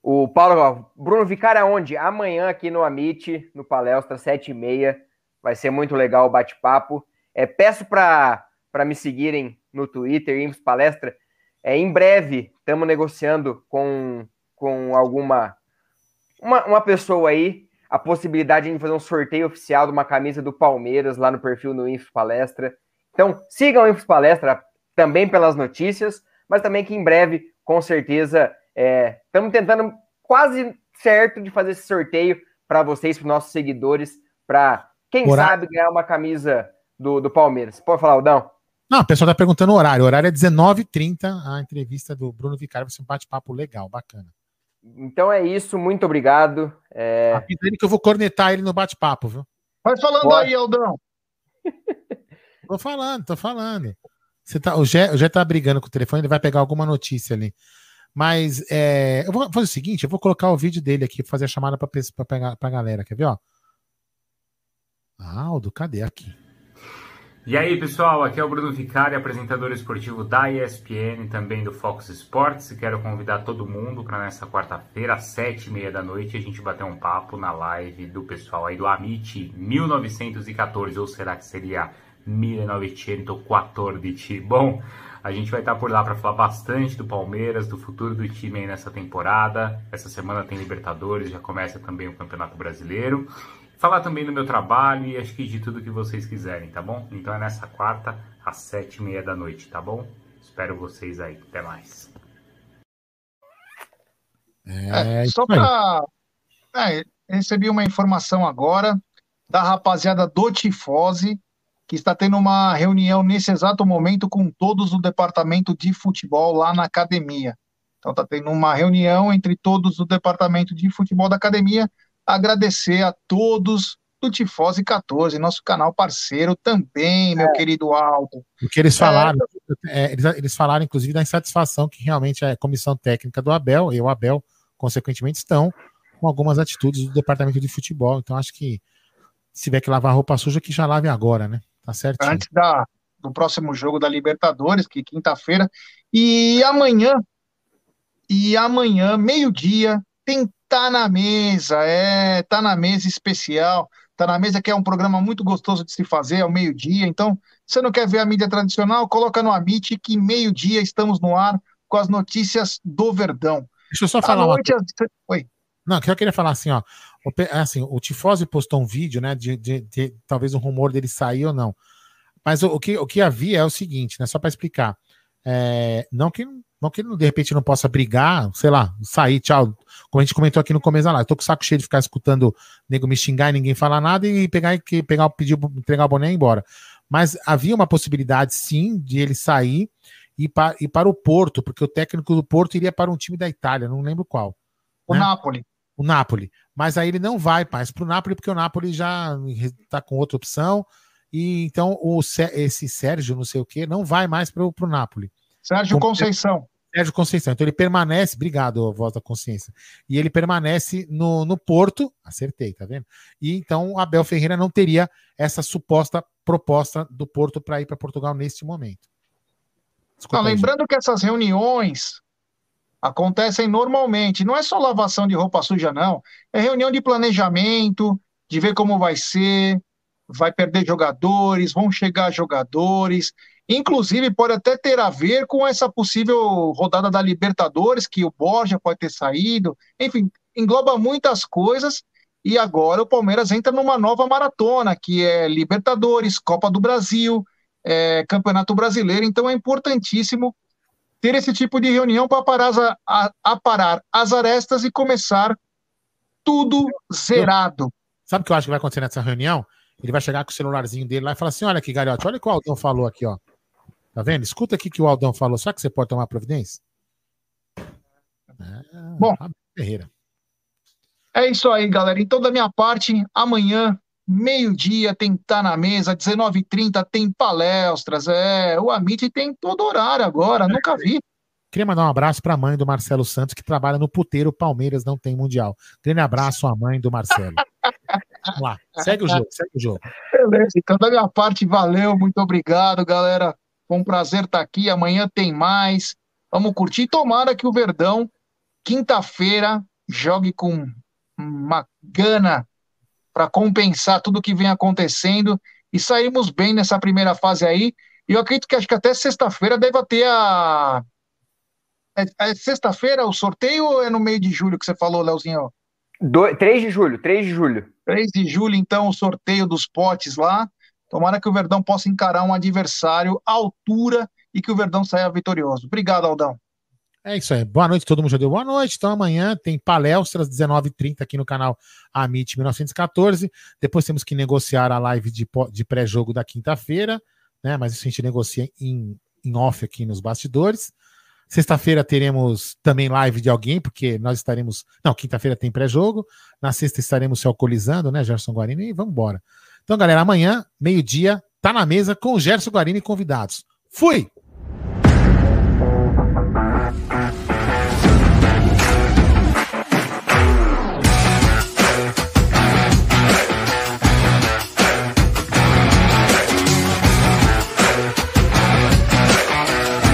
O Paulo, Bruno Vicari aonde? Amanhã aqui no Amit, no Palestra, sete e meia. Vai ser muito legal o bate-papo. É, peço para me seguirem no Twitter, Infos Palestra. É, em breve, estamos negociando com, com alguma uma, uma pessoa aí a possibilidade de fazer um sorteio oficial de uma camisa do Palmeiras lá no perfil no Infos Palestra. Então, sigam o Infos Palestra também pelas notícias, mas também que em breve, com certeza, estamos é, tentando quase certo de fazer esse sorteio para vocês, para nossos seguidores, para quem sabe ganhar uma camisa do, do Palmeiras. Pode falar, Aldão? Não, o pessoal está perguntando o horário. O horário é 19h30, a entrevista do Bruno Vicário vai ser um bate-papo legal, bacana. Então é isso, muito obrigado. É... Avisa ele que eu vou cornetar ele no bate-papo, viu? Vai falando Pode. aí, Aldão. Tô falando, tô falando. Você tá, o Gé, o Gé tá brigando com o telefone, ele vai pegar alguma notícia ali. Mas é, eu vou fazer o seguinte: eu vou colocar o vídeo dele aqui, fazer a chamada para pegar pra galera. Quer ver, ó? Aldo, cadê aqui? E aí, pessoal, aqui é o Bruno Vicari, apresentador esportivo da ESPN, também do Fox Sports. Quero convidar todo mundo para nessa quarta-feira, às sete e meia da noite, a gente bater um papo na live do pessoal aí do Amit 1914, ou será que seria 1914? Bom, a gente vai estar por lá para falar bastante do Palmeiras, do futuro do time aí nessa temporada. Essa semana tem Libertadores, já começa também o Campeonato Brasileiro falar também do meu trabalho e acho que de tudo que vocês quiserem, tá bom? Então é nessa quarta, às sete e meia da noite, tá bom? Espero vocês aí. Até mais. É, é só para. É, recebi uma informação agora da rapaziada do Tifose, que está tendo uma reunião nesse exato momento com todos do departamento de futebol lá na academia. Então está tendo uma reunião entre todos do departamento de futebol da academia agradecer a todos do Tifose 14, nosso canal parceiro também, meu é. querido Aldo. O que eles falaram, é, é, eles, eles, falaram inclusive da insatisfação que realmente a comissão técnica do Abel e o Abel, consequentemente, estão com algumas atitudes do departamento de futebol. Então acho que se tiver que lavar roupa suja, que já lave agora, né? Tá certo? Antes da, do próximo jogo da Libertadores, que quinta-feira, e amanhã, e amanhã, meio-dia, tem Tá na mesa, é, tá na mesa especial, tá na mesa que é um programa muito gostoso de se fazer ao meio-dia. Então, você não quer ver a mídia tradicional? Coloca no Amit que meio-dia estamos no ar com as notícias do Verdão. Deixa eu só falar uma coisa. Oi. Não, que eu queria falar assim, ó. O, assim, o Tifose postou um vídeo, né? De, de, de, talvez um rumor dele sair ou não. Mas o, o, que, o que havia é o seguinte, né? Só para explicar. É, não que não que de repente não possa brigar, sei lá, sair, tchau. Como a gente comentou aqui no começo da live, tô com o saco cheio de ficar escutando nego me xingar e ninguém falar nada e pegar e pegar, pedir, entregar o boné e ir embora. Mas havia uma possibilidade, sim, de ele sair e para, ir para o Porto, porque o técnico do Porto iria para um time da Itália, não lembro qual. O né? Napoli. O Napoli. Mas aí ele não vai mais para o Napoli, porque o Napoli já está com outra opção. E então o, esse Sérgio, não sei o que, não vai mais para o Napoli. Sérgio Conceição. Sérgio Conceição. Então ele permanece, obrigado, voz da consciência. E ele permanece no, no Porto, acertei, tá vendo? E então Abel Ferreira não teria essa suposta proposta do Porto para ir para Portugal neste momento. Desculpa, não, lembrando que essas reuniões acontecem normalmente, não é só lavação de roupa suja, não. É reunião de planejamento, de ver como vai ser, vai perder jogadores, vão chegar jogadores. Inclusive, pode até ter a ver com essa possível rodada da Libertadores, que o Borja pode ter saído. Enfim, engloba muitas coisas. E agora o Palmeiras entra numa nova maratona, que é Libertadores, Copa do Brasil, é, Campeonato Brasileiro. Então é importantíssimo ter esse tipo de reunião para parar, as arestas e começar tudo zerado. Sabe o que eu acho que vai acontecer nessa reunião? Ele vai chegar com o celularzinho dele lá e falar assim: olha aqui, garoto, olha o que o Aldão falou aqui, ó. Tá vendo? Escuta aqui que o Aldão falou. Será que você pode tomar providência? É, Bom, Ferreira. É isso aí, galera. Então, da minha parte, amanhã, meio-dia, tem Tá na Mesa, 19h30 tem palestras. É, o Amit tem todo horário agora, nunca vi. Queria mandar um abraço para a mãe do Marcelo Santos, que trabalha no puteiro Palmeiras Não Tem Mundial. Grande abraço à mãe do Marcelo. Vamos lá, segue o jogo, segue o jogo. Beleza, então da minha parte, valeu, muito obrigado, galera. Foi um prazer estar aqui. Amanhã tem mais. Vamos curtir. Tomara que o Verdão, quinta-feira, jogue com uma gana para compensar tudo que vem acontecendo e saímos bem nessa primeira fase aí. E eu acredito que acho que até sexta-feira deve ter a. É, é sexta-feira o sorteio ou é no meio de julho que você falou, Leozinho? Do... 3 de julho, 3 de julho. 3 de julho, então, o sorteio dos potes lá. Tomara que o Verdão possa encarar um adversário à altura e que o Verdão saia vitorioso. Obrigado, Aldão. É isso aí. Boa noite, todo mundo já deu boa noite. Então amanhã tem palestras 19h30 aqui no canal Amit 1914. Depois temos que negociar a live de, de pré-jogo da quinta-feira, né? Mas isso a gente negocia em, em off aqui nos bastidores. Sexta-feira teremos também live de alguém, porque nós estaremos. Não, quinta-feira tem pré-jogo. Na sexta estaremos se alcoolizando, né, Gerson Guarini? E vamos embora. Então, galera, amanhã, meio-dia, tá na mesa com o Gerson Guarini e convidados. Fui!